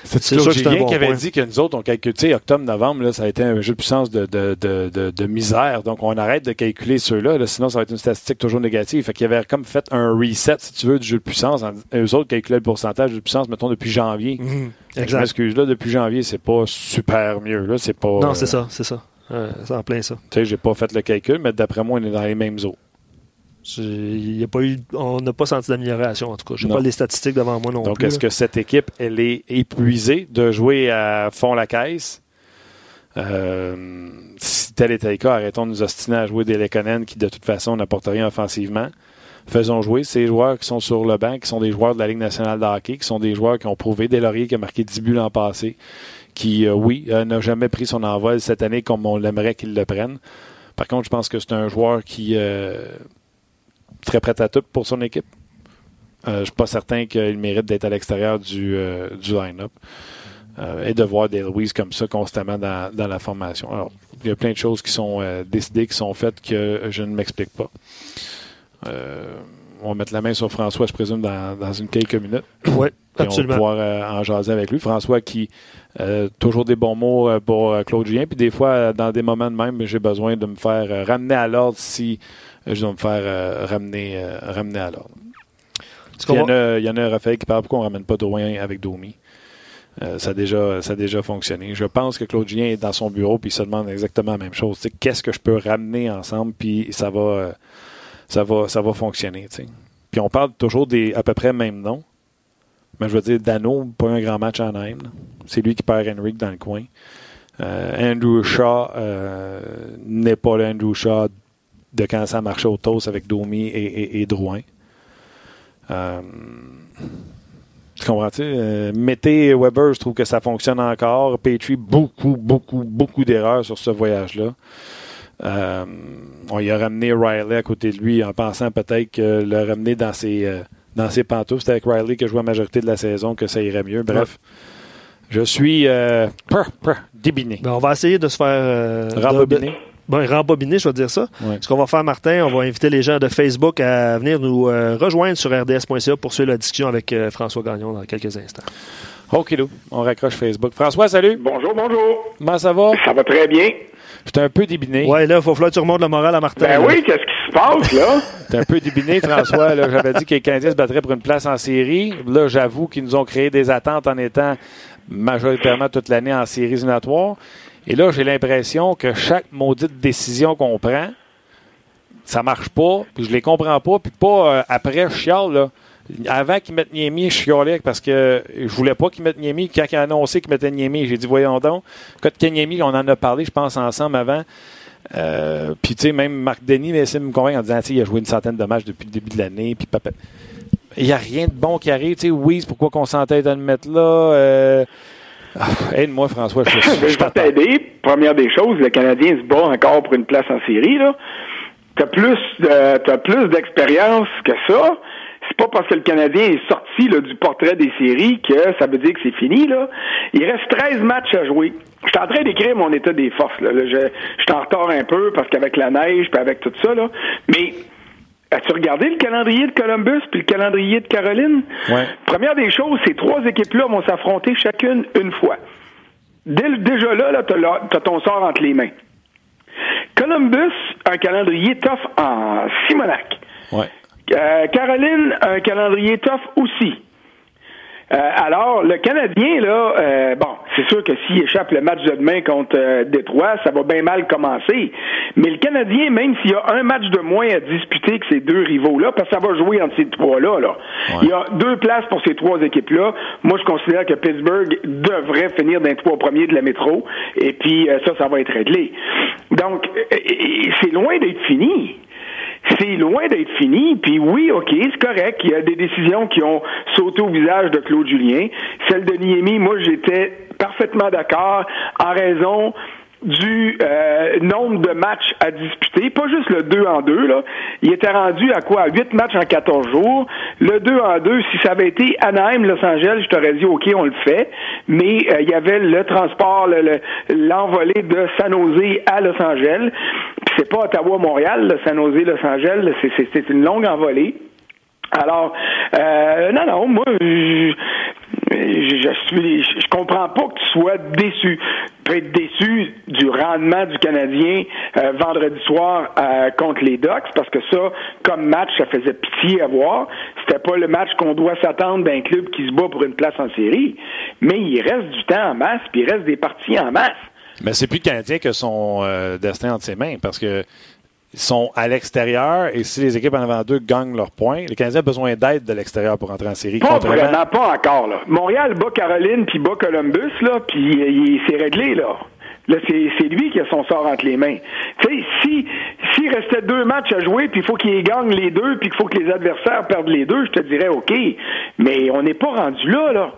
C'est sûr que c'est un bon qui avait dit que nous autres, on calcule, octobre-novembre, ça a été un jeu de puissance de, de, de, de, misère. Donc, on arrête de calculer ceux-là. sinon, ça va être une statistique toujours négative. Fait qu'il avait comme fait un reset, si tu veux, du jeu de puissance. Eux autres calculaient le pourcentage de puissance, mettons, depuis janvier. Mhm. Je m'excuse, là, depuis janvier, c'est pas super mieux. Là, c'est pas, non, c'est ça, c'est ça. c'est en plein ça. Tu sais, j'ai pas fait le calcul, mais d'après moi, on est dans les mêmes eaux. Y a pas eu, on n'a pas senti d'amélioration, en tout cas. Je n'ai pas les statistiques devant moi non plus. Donc, est-ce que cette équipe, elle est épuisée de jouer à fond la caisse? Euh, si tel était le cas, arrêtons de nous ostiner à jouer des Lekonen qui, de toute façon, n'apportent rien offensivement. Faisons jouer ces joueurs qui sont sur le banc, qui sont des joueurs de la Ligue nationale de hockey, qui sont des joueurs qui ont prouvé. Des Laurier qui a marqué 10 buts l'an passé, qui, euh, oui, euh, n'a jamais pris son envol cette année comme on l'aimerait qu'il le prenne. Par contre, je pense que c'est un joueur qui très prêt à tout pour son équipe. Euh, je ne suis pas certain qu'il mérite d'être à l'extérieur du, euh, du line-up euh, et de voir des Louise comme ça constamment dans, dans, la formation. Alors, il y a plein de choses qui sont décidées, qui sont faites que je ne m'explique pas. on va mettre la main sur François, je présume, dans, dans une quelques minutes. Oui, absolument. on va pouvoir en jaser avec lui. François qui toujours des bons mots pour Claude Julien. Puis des fois, dans des moments de même, j'ai besoin de me faire ramener à l'ordre si je dois me faire ramener, ramener à l'ordre. Il y, en a, il y en a Raphaël qui parle pourquoi on ne ramène pas Drouin avec Domi. ça, a déjà, ça a déjà fonctionné. Je pense que Claude Julien est dans son bureau puis il se demande exactement la même chose. Qu'est-ce que je peux ramener ensemble puis ça va, ça va, ça va fonctionner. Puis on parle toujours des à peu près même nom. Mais je veux dire, Dano, pas un grand match en Anaheim. C'est lui qui perd Henrik dans le coin. Euh, Andrew Shaw euh, n'est pas le Andrew Shaw de quand ça marchait au toast avec Domi et, et, Drouin. Euh, tu comprends-tu? Euh, mettez Weber, je trouve que ça fonctionne encore. Petrie, beaucoup, beaucoup, beaucoup d'erreurs sur ce voyage-là. on y a ramené Riley à côté de lui en pensant peut-être que le ramener dans ses dans ses pantoufles. C'était avec Riley que je vois la majorité de la saison que ça irait mieux. Bref, je suis euh, débiné. Ben, on va essayer de se faire... Euh, Bon, rembobiner, je vais dire ça. Ce qu'on va faire, Martin, on va inviter les gens de Facebook à venir nous euh, rejoindre sur rds.ca pour suivre la discussion avec euh, François Gagnon dans quelques instants. OK, on raccroche Facebook. François, salut. Bonjour, bonjour. Comment ça va? Ça va très bien. J'étais un peu débiné. Ouais, là, il faut que tu remontes le moral à Martin. Ben oui, qu'est-ce qui se passe, là? (laughs) T'es un peu débiné, François. J'avais dit que les Canadiens se battraient pour une place en série. Là, j'avoue qu'ils nous ont créé des attentes en étant majoritairement toute l'année en série éliminatoire. Et là, j'ai l'impression que chaque maudite décision qu'on prend, ça marche pas, puis je les comprends pas, puis pas euh, après, je chiale, là. Avant qu'ils mettent Niemi, je chialais parce que je voulais pas qu'ils mettent Niemi. Quand ils ont annoncé qu'ils mettaient Niemi, j'ai dit voyons donc. Quand Niemi, on en a parlé, je pense, ensemble avant. Euh, puis, tu sais, même Marc Denis m'a essayé de me convaincre en disant, il a joué une centaine de matchs depuis le début de l'année. Puis, il n'y a rien de bon qui arrive. Tu sais, oui, pourquoi qu'on s'entête à le mettre là. Euh, ah, aide-moi, François. Je, (laughs) je, je vais t'aider. Première des choses, le Canadien se bat encore pour une place en série. Tu as plus, plus d'expérience que ça c'est pas parce que le Canadien est sorti là, du portrait des séries que ça veut dire que c'est fini. Là. Il reste 13 matchs à jouer. Je suis en train d'écrire mon état des forces. Là. je, je suis en retard un peu parce qu'avec la neige puis avec tout ça, là. mais As-tu regardé le calendrier de Columbus puis le calendrier de Caroline? Ouais. Première des choses, ces trois équipes-là vont s'affronter chacune une fois. déjà là, là tu as, ton sort entre les mains. Columbus, un calendrier tough en Simonac. Ouais. Euh, Caroline, un calendrier tough aussi. Euh, alors, le Canadien, là, euh, bon, c'est sûr que s'il échappe le match de demain contre Détroit, ça va bien mal commencer. Mais le Canadien, même s'il y a un match de moins à disputer que ces deux rivaux-là, parce que ça va jouer entre ces trois-là, là. il y a deux places pour ces trois équipes-là. Moi, je considère que Pittsburgh devrait finir d'un trois premiers de la métro, et puis ça, ça va être réglé. Donc, c'est loin d'être fini c'est loin d'être fini. Puis oui, OK, c'est correct. Il y a des décisions qui ont sauté au visage de Claude Julien. Celle de Niemi, moi, j'étais parfaitement d'accord en raison du euh, nombre de matchs à disputer, pas juste le 2 en 2, là. Il était rendu à quoi? 8 matchs en 14 jours. Le 2 en 2, si ça avait été Anaheim, Los Angeles, je t'aurais dit OK, on le fait. Mais euh, il y avait le transport, l'envolée de San Jose à Los Angeles. Puis c'est pas Ottawa-Montréal, San Jose, Los Angeles, c'est une longue envolée. Alors, euh, non, non, moi, je, je, suis, je comprends pas que tu sois déçu. Tu peux être déçu du rendement du Canadien euh, vendredi soir euh, contre les Ducks, parce que ça, comme match, ça faisait pitié à voir. C'était pas le match qu'on doit s'attendre d'un club qui se bat pour une place en série, mais il reste du temps en masse, puis il reste des parties en masse. Mais c'est plus le Canadien que son destin entre ses mains, parce que sont à l'extérieur et si les équipes en avant d'eux gagnent leurs points, le Canadien a besoin d'aide de l'extérieur pour entrer en série. Pas vraiment, pas encore. Là. Montréal bat Caroline puis bat Columbus, là, puis il s'est réglé. là. Là, c'est lui qui a son sort entre les mains. Tu sais, si s'il restait deux matchs à jouer, puis il faut qu'il gagne les deux, puis qu'il faut que les adversaires perdent les deux, je te dirais OK. Mais on n'est pas rendu là, là.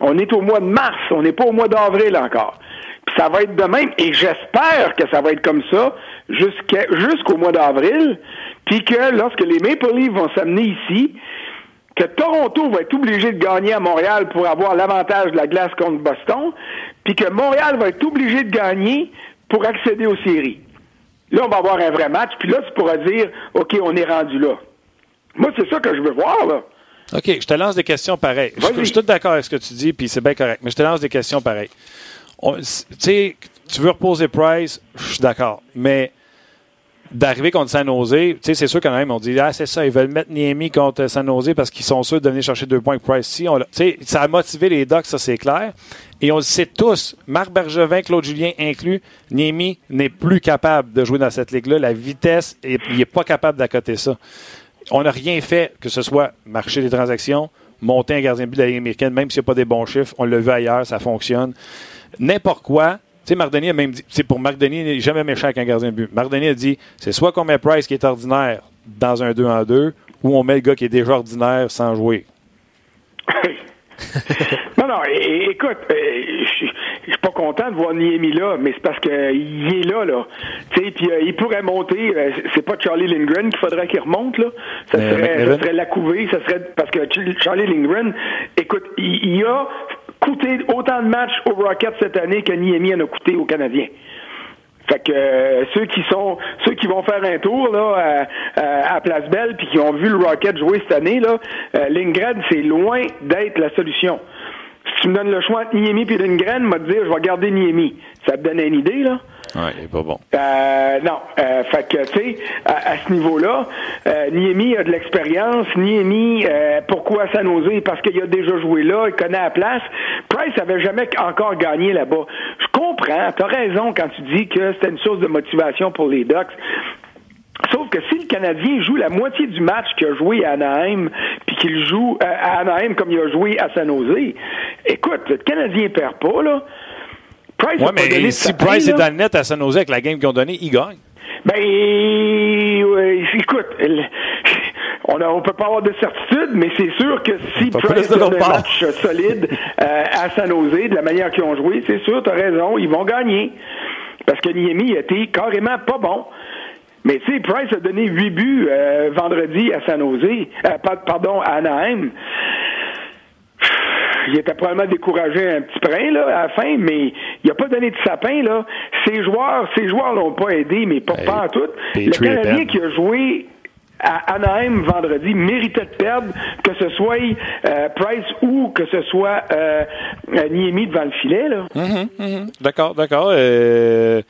On est au mois de mars, on n'est pas au mois d'avril encore. Puis ça va être de même, et j'espère que ça va être comme ça jusqu'au mois d'avril, puis que lorsque les Maple Leafs vont s'amener ici, que Toronto va être obligé de gagner à Montréal pour avoir l'avantage de la glace contre Boston, puis que Montréal va être obligé de gagner pour accéder aux séries. Là, on va avoir un vrai match, puis là, tu pourras dire, OK, on est rendu là. Moi, c'est ça que je veux voir, là. OK, je te lance des questions pareilles. Je, je, suis tout d'accord avec ce que tu dis, puis c'est bien correct, mais je te lance des questions pareilles. Tu veux reposer Price, je suis d'accord. Mais d'arriver contre San Jose, tu sais, c'est sûr quand même, on dit, ah, c'est ça, ils veulent mettre Niemi contre San Jose parce qu'ils sont sûrs de venir chercher deux points avec Price. Si, on, ça a motivé les Ducks, ça c'est clair. Et on le sait tous, Marc Bergevin, Claude Julien inclus, Niemi n'est plus capable de jouer dans cette ligue-là. La vitesse, il n'est pas capable d'accoter ça. On n'a rien fait, que ce soit marché des transactions, monter un gardien de but de la Ligue américaine, même s'il n'y a pas des bons chiffres, on l'a vu ailleurs, ça fonctionne. N'importe quoi, tu sais, Marc Denis a même dit, c'est pour Marc Denis, il n'est jamais méchant avec un gardien de but. Marc Denis a dit, c'est soit qu'on met Price qui est ordinaire dans un 2 en 2, ou on met le gars qui est déjà ordinaire sans jouer. (laughs) non, non, écoute, euh, je suis pas content de voir Niemi là, mais c'est parce qu'il est là, là. Tu sais, puis euh, il pourrait monter. Euh, c'est pas Charlie Lindgren qu'il faudrait qu'il remonte, là. Ça serait, ça serait la couvée, ça serait parce que Charlie Lindgren, écoute, il, il a coûté autant de matchs aux Rockets cette année que Niemi en a coûté aux Canadiens. Fait que euh, ceux qui sont ceux qui vont faire un tour là à, Place Belle puis qui ont vu le Rocket jouer cette année là, euh, Lindgren c'est loin d'être la solution. Si tu me donnes le choix entre Niemi et Lindgren, m'a dire je vais garder Niemi. Ça te donne une idée là? Ouais, il est pas bon. Euh, non. Euh, fait que, tu sais, à, ce niveau-là, euh, Niemi a de l'expérience. Niemi, euh, pourquoi Jose? Parce qu'il a déjà joué là, il connaît la place. Price avait jamais encore gagné là-bas. Je comprends, t'as raison quand tu dis que c'était une source de motivation pour les Ducks. Sauf que si le Canadien joue la moitié du match qu'il a joué à Anaheim, puis qu'il joue euh, à Anaheim comme il a joué à San Jose, écoute, le Canadien perd pas, là. Price ouais, mais si Price est dans le net à San Jose avec la game qu'ils ont donnée, il gagne. Ben, écoute, on ne peut pas avoir de certitude, mais c'est sûr que si Price a un match solide euh, à San Jose, de la manière qu'ils ont joué, c'est sûr, tu as raison, ils vont gagner. Parce que Niemi était carrément pas bon. Mais tu sais, Price a donné huit buts euh, vendredi à San Jose, euh, pardon, à Anaheim il était probablement découragé un petit brin là, à la fin, mais il n'a pas donné de sapin. Là. Ses joueurs, ses joueurs l'ont pas aidé, mais pas, pas en tout. Le Canadien qui a joué à Anaheim vendredi méritait de perdre, que ce soit euh, Price ou que ce soit euh, Niemi devant le filet. Là. Mm-hmm, mm-hmm. D'accord, d'accord. Euh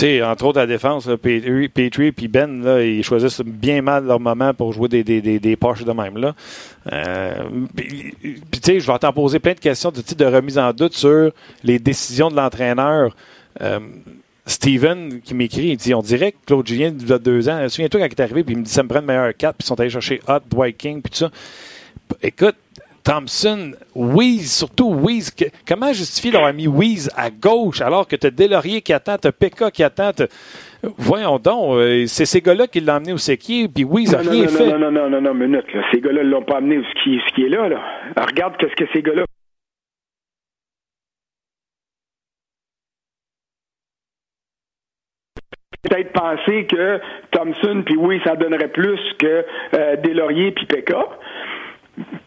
sais, entre autres la défense, Petrie et Ben, là, ils choisissent bien mal leur moment pour jouer des, des, des, des poches de même. là. Euh, puis, tu sais, je vais t'en poser plein de questions de, de remise en doute sur les décisions de l'entraîneur. Euh, Steven qui m'écrit, il dit On dirait que Claude Julien, il a deux ans, souviens-toi quand il est arrivé, puis il me dit Ça me prend le meilleur 4, puis ils sont allés chercher Hot, Dwight King, puis tout ça. Écoute, Thompson, Weeze, surtout Weeze. comment justifier d'avoir mis Weeze à gauche alors que tu as Delaurier qui attend, tu as Pekka qui attend? Voyons donc, euh, c'est ces gars-là qui l'ont amené au Séquier, puis Weeze n'a rien non, fait. Non, non, non, non, non, minute. Là. Ces gars-là ne l'ont pas amené au ski, ce qui est là. là. regarde qu'est-ce que ces gars-là peut-être penser que Thompson puis oui, ça donnerait plus que euh, Delaurier puis Pekka.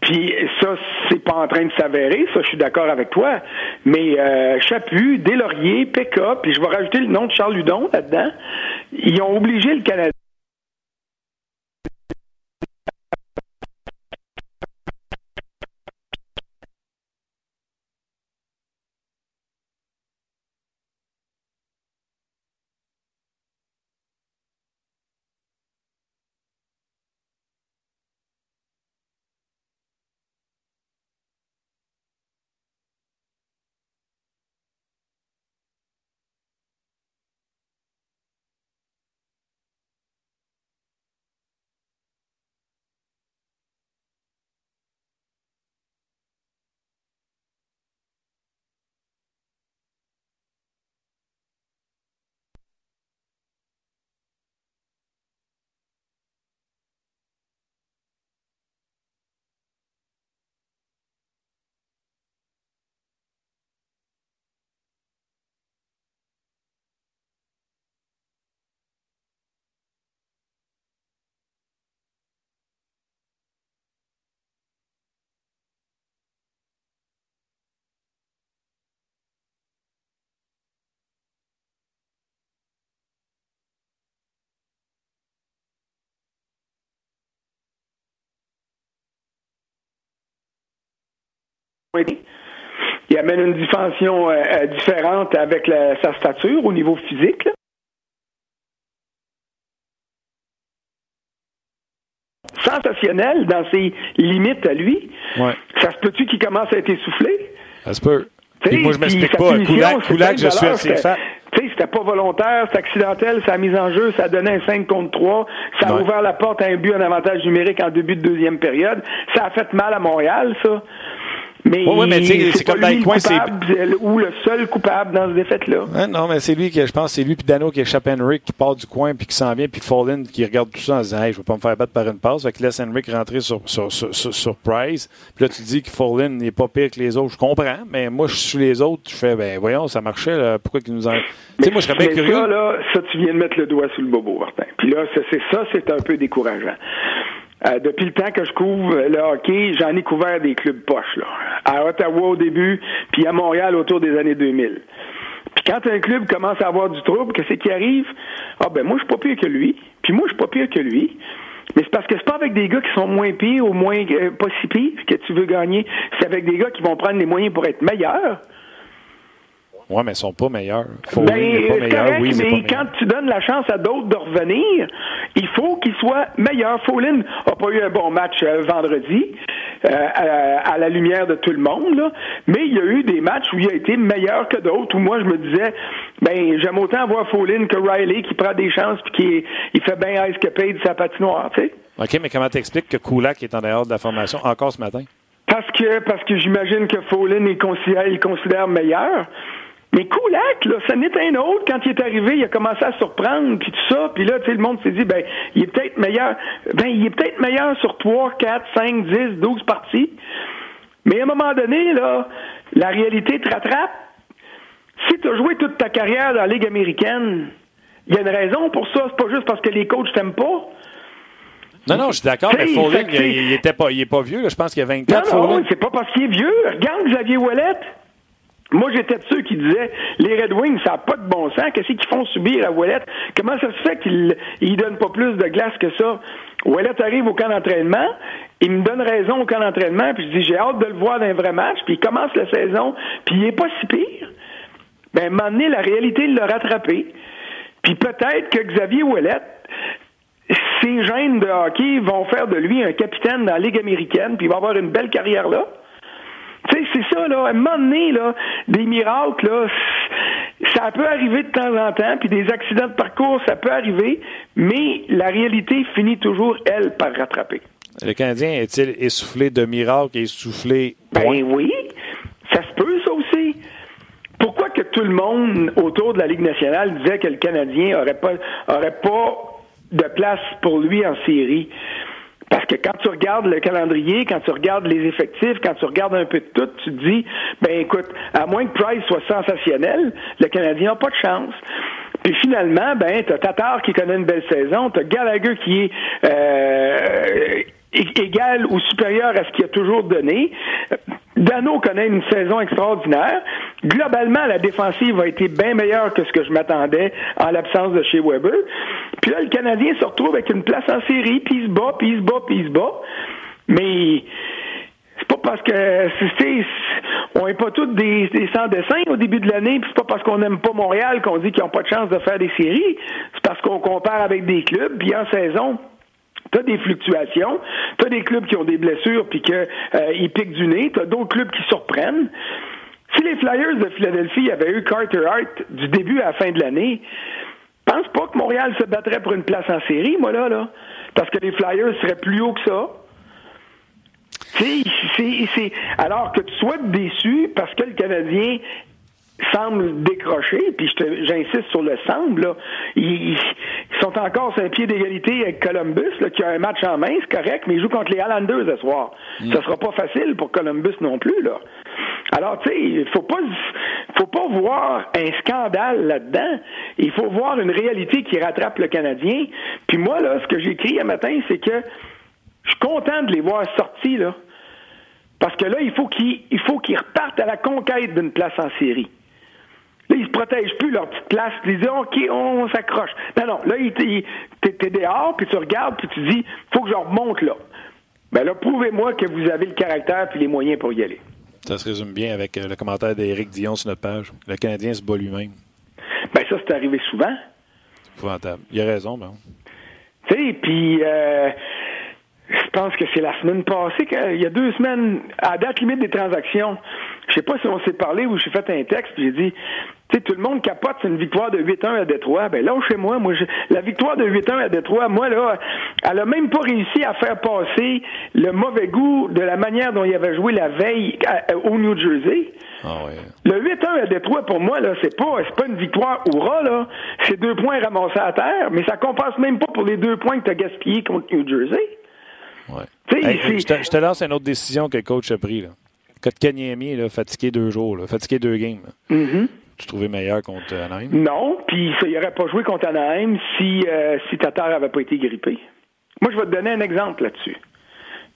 Puis ça, c'est pas en train de s'avérer, ça, je suis d'accord avec toi. Mais euh, Chaput, Deslauriers, Pekka, puis je vais rajouter le nom de Charles Ludon là-dedans, ils ont obligé le Canada Il amène une dimension euh, euh, différente avec sa stature au niveau physique. Sensationnel dans ses limites à lui. Ça se peut-tu qu'il commence à être essoufflé? Ça se peut. Moi, je m'explique pas. Coulac, Coulac, je suis assez fat c'était pas volontaire, c'est accidentel, ça a mis en jeu, ça a donné un 5 contre 3, ça a ouvert la porte à un but en avantage numérique en début de deuxième période. Ça a fait mal à Montréal, ça. Mais, Ouais, ouais, mais c'est comme dans lui les coins, c'est- coupable, ou le seul coupable dans ce défaite-là. Non, mais c'est lui qui, je pense, c'est lui puis Dano qui échappe Henrik qui part du coin puis qui s'en vient puis Fallin qui regarde tout ça en disant, hey, je vais pas me faire battre par une passe. Fait qu'il laisse Henrik rentrer sur, sur, sur, sur, sur Price. Puis là, tu dis que Fallin n'est pas pire que les autres. Je comprends, mais moi, je suis les autres. Je fais, ben, voyons, ça marchait, là. Pourquoi qu'ils nous en. Tu sais, moi, je serais bien curieux. Ça, là, ça, tu viens de mettre le doigt sous le bobo, Martin. Puis là, c'est ça, c'est un peu décourageant. Euh, depuis le temps que je couvre le hockey, j'en ai couvert des clubs poches, là. À Ottawa au début, puis à Montréal autour des années 2000. Puis quand un club commence à avoir du trouble, qu'est-ce qui arrive? Ah ben moi, je suis pas pire que lui. Puis moi, je suis pas pire que lui. Mais c'est parce que c'est pas avec des gars qui sont moins pires ou moins euh, pas si pires que tu veux gagner. C'est avec des gars qui vont prendre les moyens pour être meilleurs. Ouais, mais ils sont pas meilleurs. Fallin Ben, pas meilleur. correct, oui, mais pas meilleur. quand tu donnes la chance à d'autres de revenir, il faut qu'ils soient meilleurs. Follin n'a pas eu un bon match euh, vendredi, euh, à, à la lumière de tout le monde, là, mais il y a eu des matchs où il a été meilleur que d'autres, où moi je me disais, ben j'aime autant voir Follin que Riley qui prend des chances puis qui il fait bien ice de sa patinoire, tu sais. OK, mais comment t'expliques que Kulak est en dehors de la formation encore ce matin? Parce que parce que j'imagine que Follin est considéré, il considère meilleur. Mais Kulak, là, ça n'est un autre. Quand il est arrivé, il a commencé à surprendre, puis tout ça. Puis là, tu sais, le monde s'est dit, ben, il est peut-être meilleur. Ben, il est peut-être meilleur sur 3, 4, 5, 10, 12 parties. Mais à un moment donné, là, la réalité te rattrape. Si tu as joué toute ta carrière dans la Ligue américaine, il y a une raison pour ça. C'est pas juste parce que les coachs t'aiment pas. Non, non, je suis d'accord, mais il, il était pas, il est pas vieux. là. Je pense qu'il y a Non, 24 non, Fallin. c'est pas parce qu'il est vieux. Regarde Xavier Ouellet. Moi, j'étais de ceux qui disaient les Red Wings, ça n'a pas de bon sens. Qu'est-ce qu'ils font subir à Ouellet? Comment ça se fait qu'ils ne donnent pas plus de glace que ça? Ouellet arrive au camp d'entraînement, il me donne raison au camp d'entraînement, puis je dis j'ai hâte de le voir dans un vrai match, puis il commence la saison, puis il est pas si pire. Ben, donné, la réalité l'a rattrapé. Puis peut-être que Xavier Ouellet, ces gènes de hockey vont faire de lui un capitaine dans la Ligue américaine, puis il va avoir une belle carrière là. Tu sais, c'est ça, là. À un moment donné, là, des miracles, là, ça peut arriver de temps en temps, puis des accidents de parcours, ça peut arriver, mais la réalité finit toujours, elle, par rattraper. Le Canadien est-il essoufflé de miracle et essoufflé point? Ben oui, ça se peut, ça aussi. Pourquoi que tout le monde autour de la Ligue nationale disait que le Canadien aurait pas aurait pas de place pour lui en série? Parce que quand tu regardes le calendrier, quand tu regardes les effectifs, quand tu regardes un peu de tout, tu te dis, ben écoute, à moins que Price soit sensationnel, le Canadien n'a pas de chance. Puis finalement, ben, t'as Tatar qui connaît une belle saison, t'as Gallagher qui est euh, égal ou supérieur à ce qu'il a toujours donné. Dano connaît une saison extraordinaire. Globalement, la défensive a été bien meilleure que ce que je m'attendais en l'absence de chez Weber. Puis là, le Canadien se retrouve avec une place en série, puis il se bat, puis il se bat, puis il se bat. Mais c'est pas parce que c'est- on n'est pas tous des, des sans dessin au début de l'année, puis c'est pas parce qu'on n'aime pas Montréal qu'on dit qu'ils n'ont pas de chance de faire des séries. C'est parce qu'on compare avec des clubs, puis en saison, T'as des fluctuations, t'as des clubs qui ont des blessures puis que euh, piquent du nez, t'as d'autres clubs qui surprennent. Si les Flyers de Philadelphie avaient eu Carter Hart du début à la fin de l'année, pense pas que Montréal se battrait pour une place en série, moi là, là, parce que les Flyers seraient plus haut que ça. C'est, c'est, alors que tu sois déçu parce que le Canadien semble décrocher, puis j'insiste sur le semble, là, ils, ils sont encore sur un pied d'égalité avec Columbus, là, qui a un match en main, c'est correct, mais ils jouent contre les Highlanders ce soir. Ça sera pas facile pour Columbus non plus, là. Alors, tu sais, il faut pas, faut pas voir un scandale là-dedans. Il faut voir une réalité qui rattrape le Canadien. Puis moi, là, ce que j'ai écrit un matin, c'est que je suis content de les voir sortis, là. Parce que là, il faut qu'ils il faut qu'ils repartent à la conquête d'une place en série. Là, ils se protègent plus leur petite place. Ils disent, OK, on s'accroche. Non, non. Là, t'es dehors, puis tu regardes, puis tu dis, faut que je remonte là. Ben là, prouvez-moi que vous avez le caractère puis les moyens pour y aller. Ça se résume bien avec euh, le commentaire d'Éric Dion sur notre page. Le Canadien se bat lui-même. Ben ça, c'est arrivé souvent. Épouvantable. Il a raison, ben. Tu sais, puis euh, c'est pense que c'est la semaine passée, il y a deux semaines, à date limite des transactions. Je sais pas si on s'est parlé ou j'ai fait un texte, puis j'ai dit, tout le monde capote, c'est une victoire de 8-1 à Détroit. Ben là, chez moi, moi, la victoire de 8-1 à Détroit, moi, là, elle a même pas réussi à faire passer le mauvais goût de la manière dont il avait joué la veille au New Jersey. Ah ouais. Le 8-1 à Détroit, pour moi, là, c'est pas, c'est pas une victoire hurrah, là. C'est deux points ramassés à terre, mais ça compense même pas pour les deux points que tu as gaspillés contre New Jersey. Ouais. je, te, je, te, lance une autre décision que le coach a pris, là. Kotkaniemi, là, fatigué deux jours, là, fatigué deux games. Mm-hmm. Tu trouvais meilleur contre Anaheim? Non, puis il n'aurait pas joué contre Anaheim si, euh, si Tatar n'avait pas été grippé. Moi, je vais te donner un exemple là-dessus.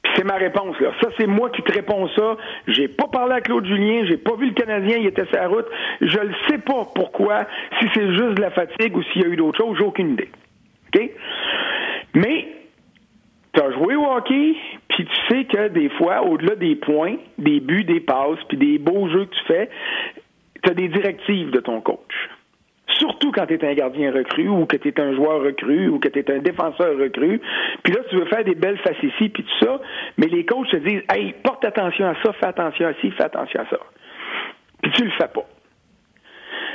Puis c'est ma réponse là. Ça c'est moi qui te réponds ça. J'ai pas parlé à Claude Julien, j'ai pas vu le Canadien, il était sur la route. Je ne sais pas pourquoi, si c'est juste de la fatigue ou s'il y a eu d'autres choses, j'ai aucune idée. OK? Mais tu as joué au hockey, puis tu sais que des fois, au-delà des points, des buts, des passes, puis des beaux jeux que tu fais, tu as des directives de ton coach. Surtout quand tu es un gardien recru ou que tu es un joueur recru ou que tu es un défenseur recru. Puis là, tu veux faire des belles facéties puis tout ça, mais les coachs te disent Hey, porte attention à ça, fais attention à ci, fais attention à ça. Puis tu le fais pas.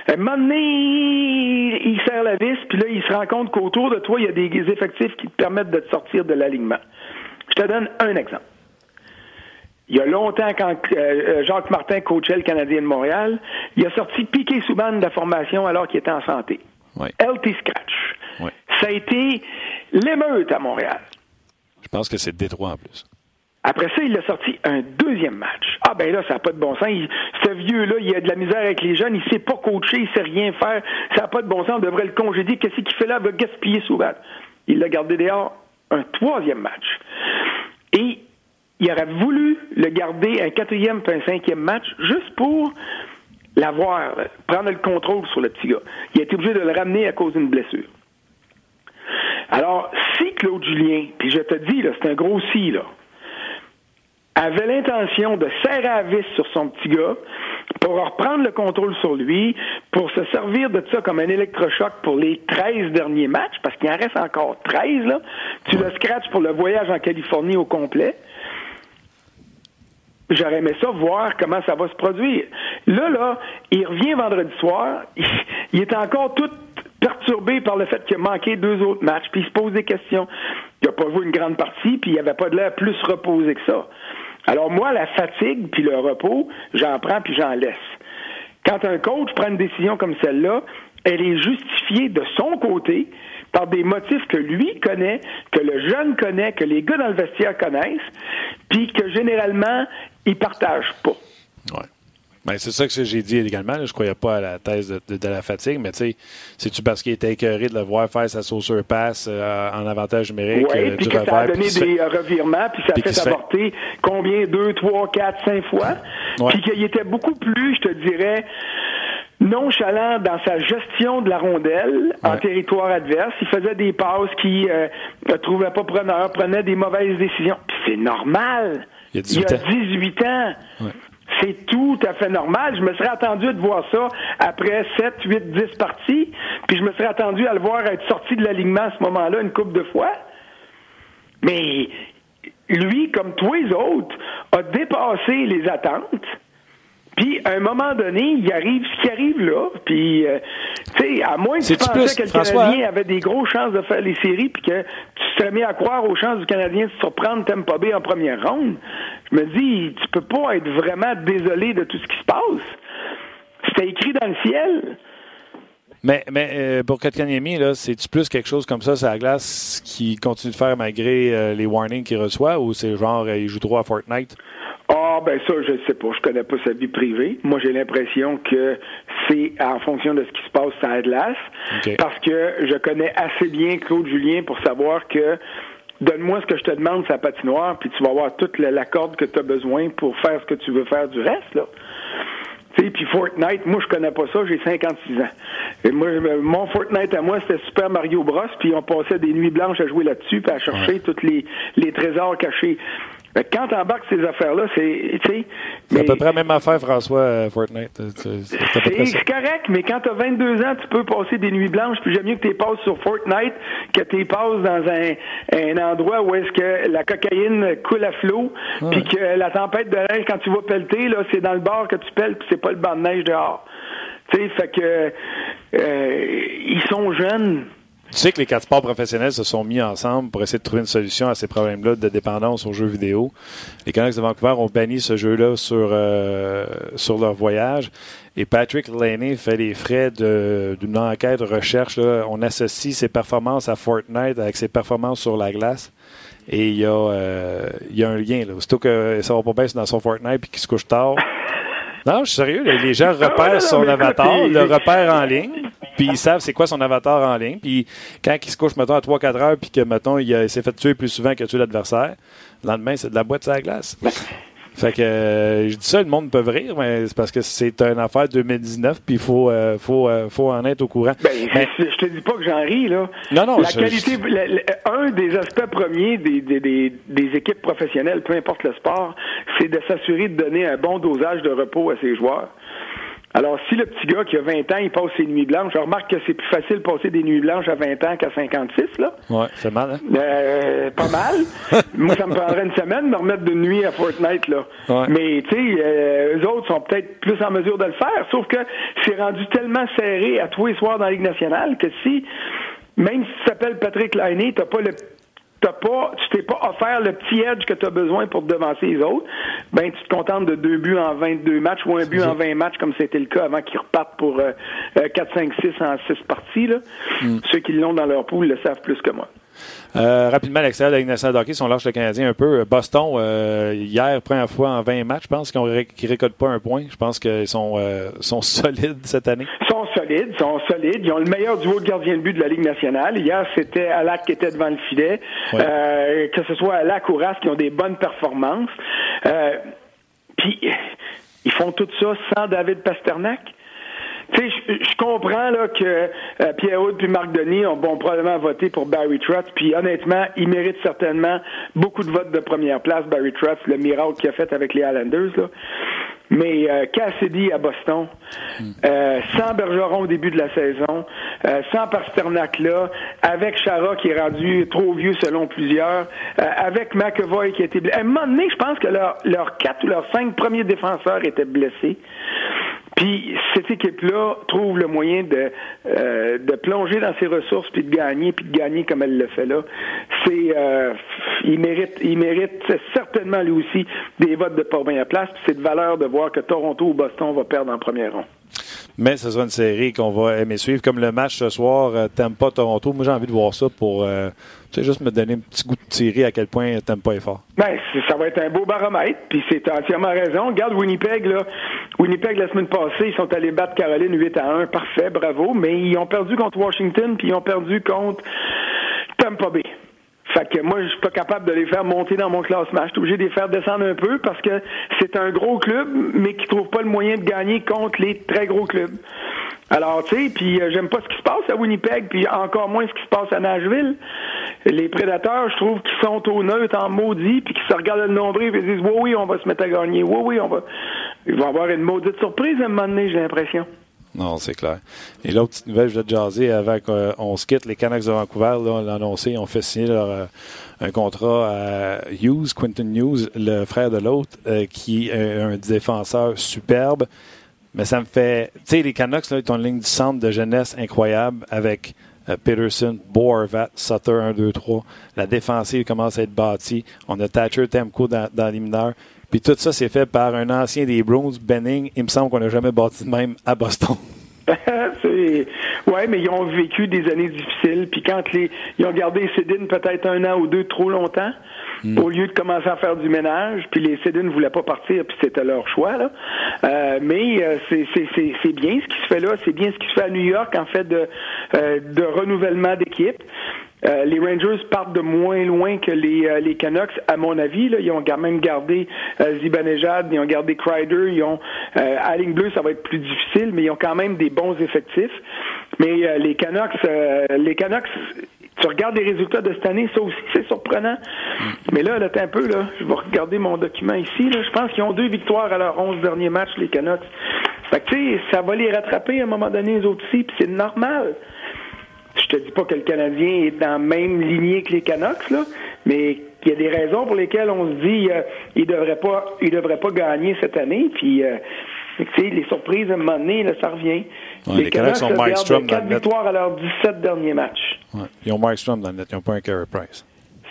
À un moment donné, il serre la vis, puis là, il se rend compte qu'autour de toi, il y a des effectifs qui te permettent de te sortir de l'alignement. Je te donne un exemple. Il y a longtemps, quand euh, euh, Jacques Martin coachait le Canadien de Montréal, il a sorti Piqué Souban de la formation alors qu'il était en santé. Oui. LT Scratch. Ça a été l'émeute à Montréal. Je pense que c'est Détroit en plus. Après ça, il a sorti un deuxième match. Ah ben là, ça n'a pas de bon sens. ce vieux-là, il a de la misère avec les jeunes, il sait pas coacher, il sait rien faire. Ça n'a pas de bon sens, on devrait le congédier. Qu'est-ce qu'il fait là? Il va gaspiller Souban. Il l'a gardé dehors un troisième match. Et il aurait voulu le garder un quatrième puis un cinquième match juste pour l'avoir, prendre le contrôle sur le petit gars. Il a été obligé de le ramener à cause d'une blessure. Alors, si Claude Julien, puis je te dis, c'est un gros si, là, avait l'intention de serrer à vis sur son petit gars pour reprendre le contrôle sur lui, pour se servir de ça comme un électrochoc pour les 13 derniers matchs, parce qu'il en reste encore 13, là. Tu le scratches pour le voyage en Californie au complet. J'aurais aimé ça voir comment ça va se produire. Là, là, il revient vendredi soir, (laughs) il, est encore tout perturbé par le fait qu'il a manqué deux autres matchs, puis il se pose des questions. Il n'a pas joué une grande partie, puis il avait pas de l'air plus reposé que ça. Alors moi, la fatigue puis le repos, j'en prends puis j'en laisse. Quand un coach prend une décision comme celle-là, elle est justifiée de son côté par des motifs que lui connaît, que le jeune connaît, que les gars dans le vestiaire connaissent, puis que généralement, ils partagent pas. Ouais. Ben, c'est ça que j'ai dit également. Je ne croyais pas à la thèse de, la fatigue, mais tu sais, c'est-tu parce qu'il était écœuré de le voir faire sa sauceur passe euh, en avantage numérique Oui, euh, puis que ça a donné des revirements, puis ça a fait avorter combien? Deux, trois, quatre, cinq fois. Puis qu'il était beaucoup plus, je te dirais, nonchalant dans sa gestion de la rondelle en territoire adverse. Il faisait des passes qui euh, ne trouvaient pas preneur, prenait des mauvaises décisions. C'est normal. Il y a 18 ans. C'est tout à fait normal. Je me serais attendu de voir ça après 7, 8, 10 parties, puis je me serais attendu à le voir être sorti de l'alignement à ce moment-là une couple de fois. Mais lui, comme tous les autres, a dépassé les attentes. Puis, à un moment donné, il arrive ce qui arrive là. Puis, euh, tu sais, à moins que tu pensais que le Canadien avait des grosses chances de faire les séries, puis que tu serais mis à croire aux chances du Canadien de surprendre Tampa Bay en première ronde, je me dis, tu peux pas être vraiment désolé de tout ce qui se passe. C'était écrit dans le ciel. Mais, mais euh, pour Kotkaniemi, là, c'est-tu plus quelque chose comme ça, c'est la glace qui continue de faire malgré euh, les warnings qu'il reçoit, ou c'est genre, il joue trop à Fortnite? Ah, ben ça, je ne sais pas. Je connais pas sa vie privée. Moi, j'ai l'impression que c'est en fonction de ce qui se passe à Atlas. Parce que je connais assez bien Claude Julien pour savoir que donne-moi ce que je te demande, sa patinoire, puis tu vas avoir toute la, corde que tu as besoin pour faire ce que tu veux faire du reste, là. Puis Fortnite, moi je connais pas ça, j'ai 56 ans. Et moi, mon Fortnite à moi, c'était Super Mario Bros, puis on passait des nuits blanches à jouer là-dessus, puis à chercher tous les, les trésors cachés. Quand t'embarques ces affaires-là, c'est. C'est à peu près la même affaire, François, euh, Fortnite. C'est correct, mais quand t'as 22 ans, tu peux passer des nuits blanches, puis j'aime mieux que tu passes sur Fortnite que tu passes dans un, un endroit où est-ce que la cocaïne coule à flot, puis que la tempête de neige, quand tu vas pelleter, là, c'est dans le bar que tu pelles, puis c'est pas le banc de neige dehors. Tu sais, fait que euh, ils sont jeunes. Tu sais que les quatre sports professionnels se sont mis ensemble pour essayer de trouver une solution à ces problèmes-là de dépendance aux jeux vidéo. Les Canucks de Vancouver ont banni ce jeu-là sur, euh, sur leur voyage. Et Patrick Laney fait les frais d'une enquête de recherche. On associe ses performances à Fortnite avec ses performances sur la glace. Et il y, a, euh, il y a un lien. Là. Surtout que ça va pas bien dans son Fortnite et qu'il se couche tard. Non, je suis sérieux. Les gens repèrent son avatar, le repèrent en ligne, puis ils savent c'est quoi son avatar en ligne. Puis quand il se couche, mettons, à 3-4 heures, puis que, mettons, il, s'est fait tuer plus souvent que tuer l'adversaire, le lendemain, c'est de la boîte sur la glace. Fait que euh, je dis ça, le monde peut rire, mais c'est parce que c'est une affaire 2019, puis il faut, euh, faut, euh, faut en être au courant. Ben, Je te dis pas que j'en ris, là. Non, non, La qualité, un des aspects premiers des, des, des, des, équipes professionnelles, peu importe le sport, c'est de s'assurer de donner un bon dosage de repos à ses joueurs. Alors, si le petit gars qui a 20 ans, il passe ses nuits blanches, je remarque que c'est plus facile de passer des nuits blanches à 20 ans qu'à 56, là. Ouais, c'est mal, hein? Euh, pas mal. (laughs) Moi, ça me prendrait une semaine de me remettre de nuit à Fortnite, là. Mais, tu sais, euh, eux autres sont peut-être plus en mesure de le faire, sauf que c'est rendu tellement serré à tous les soirs dans la Ligue nationale que si, même si tu t'appelles Patrick Liney, t'as pas le t'as pas, tu t'es pas offert le petit edge que tu as besoin pour te devancer les autres, ben tu te contentes de deux buts en 22 matchs ou un but en 20 matchs comme c'était le cas avant qu'ils repartent pour 4, 5, 6 en 6 parties. Là. Mm. Ceux qui l'ont dans leur poule le savent plus que moi. Euh, rapidement, l'extérieur de la Ligue nationale de hockey, sont lâche le Canadien un peu. Boston, euh, hier, première fois en 20 matchs, je pense qu'ils ne récoltent pas un point. Je pense qu'ils sont, euh, sont (laughs) solides cette année. Ils sont solides, ils sont solides. Ils ont le meilleur duo de gardien de but de la Ligue nationale. Hier, c'était Alak qui était devant le filet. que ce soit Alak ou Ras qui ont des bonnes performances. Puis, ils font tout ça sans David Pasternak? Tu sais, je comprends là que euh, Pierre Houd puis Marc Denis ont bon, probablement voté pour Barry Trotz, puis honnêtement, il mérite certainement beaucoup de votes de première place, Barry Trotz, le miracle qu'il a fait avec les Islanders. Là. Mais euh, Cassidy à Boston, euh, sans Bergeron au début de la saison, euh, sans Pasternak là, avec Chara qui est rendu trop vieux selon plusieurs, euh, avec McEvoy qui a été blessé. À un moment donné, je pense que leurs quatre ou leurs cinq premiers défenseurs étaient blessés. Puis cette équipe-là trouve le moyen de, euh, de plonger dans ses ressources puis de gagner puis de gagner comme elle le fait là. C'est euh, il mérite il mérite certainement lui aussi des votes de première place. Puis c'est de valeur de voir que Toronto ou Boston va perdre en première ronde. Mais ce sera une série qu'on va aimer suivre. Comme le match ce soir, euh, pas Toronto. Moi, j'ai envie de voir ça pour euh, juste me donner un petit goût de série à quel point pas est fort. Ben, ça va être un beau baromètre. Puis c'est entièrement raison. Regarde Winnipeg, là. Winnipeg, la semaine passée, ils sont allés battre Caroline 8 à 1. Parfait, bravo. Mais ils ont perdu contre Washington, puis ils ont perdu contre Tampa Bay. Fait que moi, je suis pas capable de les faire monter dans mon classement. Je suis obligé de les faire descendre un peu parce que c'est un gros club, mais qui trouve pas le moyen de gagner contre les très gros clubs. Alors, tu sais, puis euh, j'aime pas ce qui se passe à Winnipeg, puis encore moins ce qui se passe à Nashville. Les prédateurs, je trouve qu'ils sont au neutre en maudit, puis qu'ils se regardent le nombril et disent, oui, oui, on va se mettre à gagner. Oui, oui, on va. Ils vont avoir une maudite surprise à un moment donné, j'ai l'impression. Non, c'est clair. Et l'autre petite nouvelle, je vais te jaser avant qu'on se quitte. Les Canucks de Vancouver l'ont annoncé, ils ont fait signer leur, euh, un contrat à Hughes, Quinton Hughes, le frère de l'autre, euh, qui est un défenseur superbe. Mais ça me fait. Tu sais, les Canucks, là, ils ont une ligne du centre de jeunesse incroyable avec euh, Peterson, Boervat, Sutter 1, 2, 3. La défensive commence à être bâtie. On a Thatcher Temco dans, dans les mineurs. Puis tout ça, c'est fait par un ancien des Bruins, Benning. Il me semble qu'on n'a jamais bâti de même à Boston. (laughs) (laughs) oui, mais ils ont vécu des années difficiles. Puis quand les, ils ont gardé Cédine peut-être un an ou deux trop longtemps, hmm. au lieu de commencer à faire du ménage, puis les Cédine ne voulaient pas partir, puis c'était leur choix. Là. Euh, mais euh, c'est bien ce qui se fait là. C'est bien ce qui se fait à New York en fait de, euh, de renouvellement d'équipe. Euh, les Rangers partent de moins loin que les, euh, les Canucks, à mon avis. Là. Ils ont quand même gardé euh, Zibanejad, ils ont gardé Kreider, ils ont euh, à ligne bleue, ça va être plus difficile, mais ils ont quand même des bons effectifs. Mais les Canucks, les Canucks, Tu regardes les résultats de cette année, ça aussi, c'est surprenant. Mais là, là, t'es un peu, là, je vais regarder mon document ici, là. Je pense qu'ils ont deux victoires à leurs 11 derniers matchs, les Canucks. Fait que, ça va les rattraper à un moment donné, les autres aussi, puis c'est normal. Je te dis pas que le Canadien est dans la même lignée que les Canucks, là, mais il y a des raisons pour lesquelles on se dit euh, il devrait pas il devrait pas gagner cette année puis euh, les surprises à un moment donné là, ça revient Ouais, les Canucks ont Mark Strom dans 4 le net. victoires à leurs 17 derniers matchs Ouais. Ils ont Mark Strom dans le net, ils n'ont pas un Carey Price.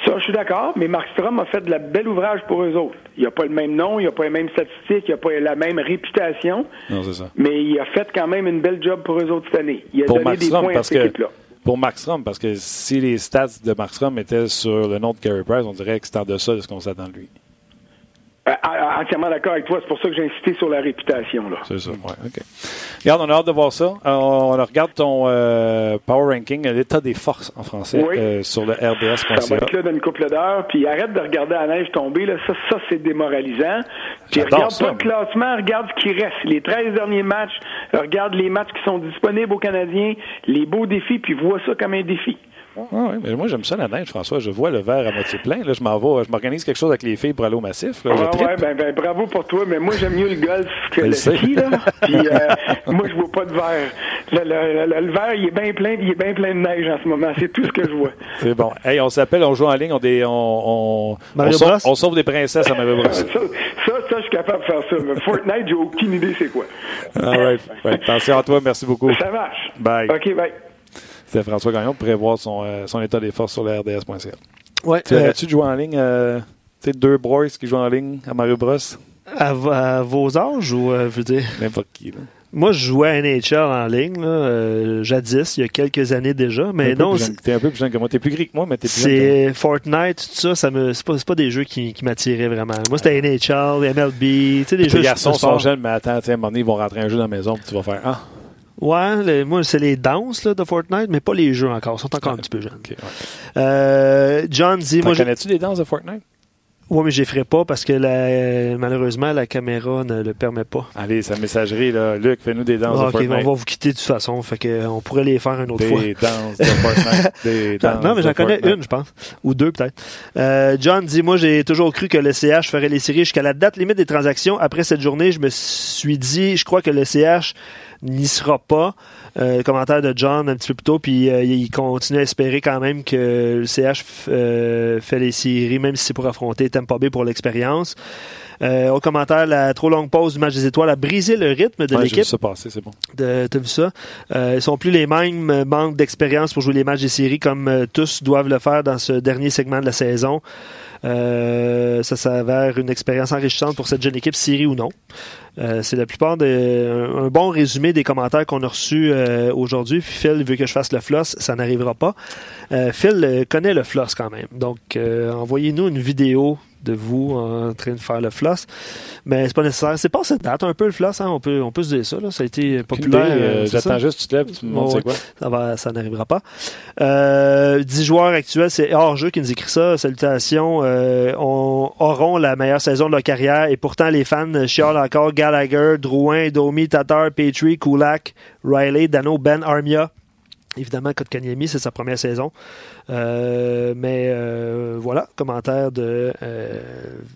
ça je suis d'accord mais Mark Strom a fait de la belle ouvrage pour eux autres il a pas le même nom il a pas les mêmes statistiques il a pas la même réputation Non, c'est ça. mais il a fait quand même une belle job pour eux autres cette année il a Pour donné Mark des Strom, points à cette que équipe là pour Max Strom, parce que si les stats de Max Strom étaient sur le nom de Carey Price, on dirait que c'est en deçà de ce qu'on s'attend de lui. Euh, entièrement d'accord avec toi c'est pour ça que j'ai insisté sur la réputation là C'est ça, ouais, OK. Regarde, on a hâte de voir ça. Euh, on regarde ton euh, Power Ranking, l'état des forces en français, Oui. euh, sur le Ça va rds.ca. être là dans une couple d'heures, puis arrête de regarder la neige tomber, là. Ça, ça c'est démoralisant. Puis regarde ça, pas le classement, regarde ce qui reste. Les 13 derniers matchs, regarde les matchs qui sont disponibles aux Canadiens, les beaux défis, puis vois ça comme un défi. Ah oui, mais moi, j'aime ça la neige, François. Je vois le verre à moitié plein. Là, je m'en vais, je m'organise quelque chose avec les filles pour aller au massif. Là, je Ouais, trippe. ouais, ben, ben, bravo pour toi, mais moi j'aime mieux le golf que le ski, là. (laughs) Puis euh, moi je vois pas de verre. Le, le- le- le verre, il est bien plein, puis il est bien plein de neige en ce moment. C'est tout ce que je vois. C'est bon. Hey, on s'appelle, on joue en ligne, on, dé- on, on, on, sauve, on sauve des princesses à Mario (laughs) Bros. Ça, ça, ça, je suis capable de faire ça. Mais Fortnite, j'ai aucune idée c'est quoi. All right. Ouais, attention à toi, merci beaucoup. Ça marche. Bye. OK, bye. C'était François Gagnon pour prévoir son, euh, son état des forces sur le rds.ca. Ouais, Tu euh, aurais-tu joué en ligne, euh, tu sais, deux boys qui jouent en ligne à Mario Bros? à, vo- à vos âges ou, euh, je veux dire, N'importe qui, là. moi, je jouais à NHL en ligne, là, euh, jadis, il y a quelques années déjà, mais T'es un peu non, plus jeune- T'es un peu plus jeune que moi. T'es plus gris que moi, mais t'es plus c'est Fortnite, tout ça, ça me, c'est pas, des jeux qui, qui m'attiraient vraiment. Moi, c'était NHL, MLB, tu sais, des jeux Les garçons sont jeunes, mais attends, à un moment donné, ils vont rentrer un jeu dans la maison, puis tu vas faire Ah, Ouais, moi, c'est les danses là, de Fortnite, mais pas les jeux encore. Ils sont encore un petit peu jeunes. ok. Ouais. Euh, John dit, moi, connais-tu des danses de Fortnite? Ouais, mais je les ferai pas parce que la- malheureusement, la caméra ne le permet pas. Allez, sa messagerie, là. Luc, fais-nous des danses Ah, de Fortnite. on va vous quitter de toute façon, fait que euh, on pourrait les faire une autre fois. Des danses de Fortnite. (laughs) Des danses non, mais j'en connais Fortnite. une, je pense. Ou deux, peut-être. Euh, John dit, moi, j'ai toujours cru que le CH ferait les séries jusqu'à la date limite des transactions. Après cette journée, je me suis dit, je crois que le CH n'y sera pas. Euh, commentaire de John un petit peu plus tôt, puis euh, il continue à espérer quand même que le CH euh, fait les séries, même si c'est pour affronter Tampa Bay pour l'expérience. Euh, au commentaire, la trop longue pause du match des étoiles a brisé le rythme de Ouais, l'équipe. ça passer, c'est bon. T'as vu ça? Euh, ils sont plus les mêmes, manquent d'expérience pour jouer les matchs des séries comme euh, tous doivent le faire dans ce dernier segment de la saison. Ça s'avère une expérience enrichissante pour cette jeune équipe, série ou non. Euh, c'est la plupart des un, un bon résumé des commentaires qu'on a reçus euh, aujourd'hui. Puis Phil veut que je fasse le floss, ça n'arrivera pas. Euh, Phil euh, connaît le floss quand même. Donc envoyez-nous une vidéo de vous en train de faire le floss. Mais c'est pas nécessaire. C'est pas cette date un peu le floss, hein? on peut on peut se dire ça. Là. Ça a été populaire. Euh? J'attends juste tu te lèves, tu me montres quoi. Ça, va, ça n'arrivera pas. Euh, 10 joueurs actuels, c'est hors-jeu qui nous écrit ça. Salutations. Euh, on, auront la meilleure saison de leur carrière et pourtant les fans chialent encore Gallagher, Drouin, Domi, Tatar, Petrie, Kulak, Riley, Dano, Ben, Armia. Évidemment, Kotkaniemi, c'est sa première saison. Euh, mais euh, voilà, commentaire de euh,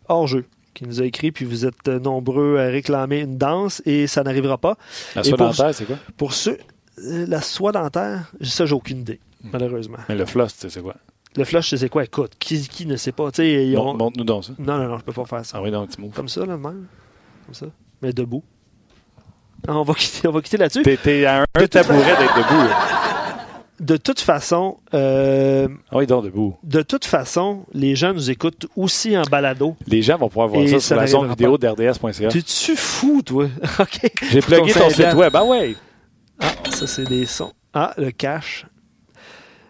hors-jeu qui nous a écrit, puis vous êtes nombreux à réclamer une danse et ça n'arrivera pas. La soie dentaire, c'est quoi? Pour ceux, la soie dentaire, ça, j'ai aucune idée, malheureusement. Mais le floss, tu sais, c'est quoi? Le flush, c'est quoi? Écoute, qui, qui ne sait pas? Tu ils ont- Montre-nous donc ça. Non, non, non, je peux pas faire ça. Ah oui, donc, un petit mot. Comme ça, là, même. Comme ça. Mais debout. Ah, on va quitter, on va quitter là-dessus. T'es, à un, un tabouret d'être debout. là. De toute façon, euh, Ah oui, donc debout. de toute façon, les gens nous écoutent aussi en balado. Les gens vont pouvoir voir ça ça sur la zone vidéo d'RDS.ca. T'es-tu fou, toi? (laughs) OK. J'ai plugué ton Ton site web. Ah ouais! Ah, ça, c'est des sons. Ah, le cache.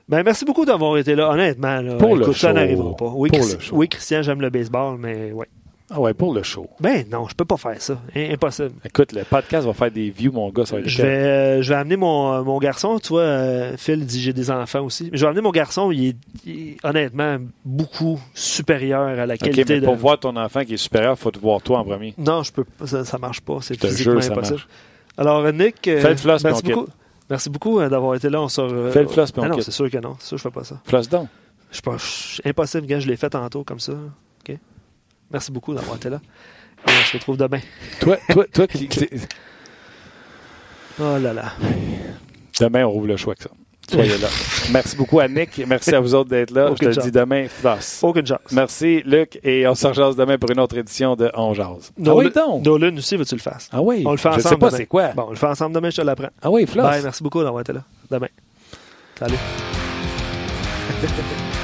Ben, merci beaucoup d'avoir été là, honnêtement. Là, Pour le Écoute, ça show. n'arrivera pas. Oui, Pour Christi- le show. oui, Christian, j'aime le baseball, mais ouais. Ah ouais, pour le show. Ben non, je peux pas faire ça. Im- Impossible. Écoute, le podcast va faire des views, mon gars. Être Je vais, euh, je vais amener mon, euh, mon garçon. Tu vois, euh, Phil dit j'ai des enfants aussi. Mais je vais amener mon garçon. Il est, il est honnêtement beaucoup supérieur à la qualité mais de. pour voir ton enfant qui est supérieur, il faut te voir toi en premier. Non, je peux pas. Ça, ça marche pas. C'est physiquement jure, ça impossible. marche. Alors, Nick, euh, Fais le floss, merci beaucoup. Merci beaucoup d'avoir été là. On sort, Fais le floss, Ah non, c'est sûr que non. C'est sûr que je fais pas ça. Floss donc. Je pas. impossible, gars. Je l'ai fait tantôt comme ça. OK? Merci beaucoup d'avoir été là. Et on se retrouve demain. Toi, toi, toi (laughs) qui. Oh là là. Demain, on rouvre le choix que ça. Soyez là. Merci beaucoup à Nick. Merci à vous autres d'être là. Aucune Je te chance. dis demain, floss. Aucune chance. Merci, Luc, et on se rejase demain pour une autre édition de On Jase. Ah oui, donc. Nolan aussi, veux-tu le fasses? Ah oui. On le fait Je ensemble. sais pas c'est quoi. Bon, on le fait ensemble demain, je te l'apprends. Ah oui, floss. Bye, merci beaucoup d'avoir été là. Demain. Salut. (laughs)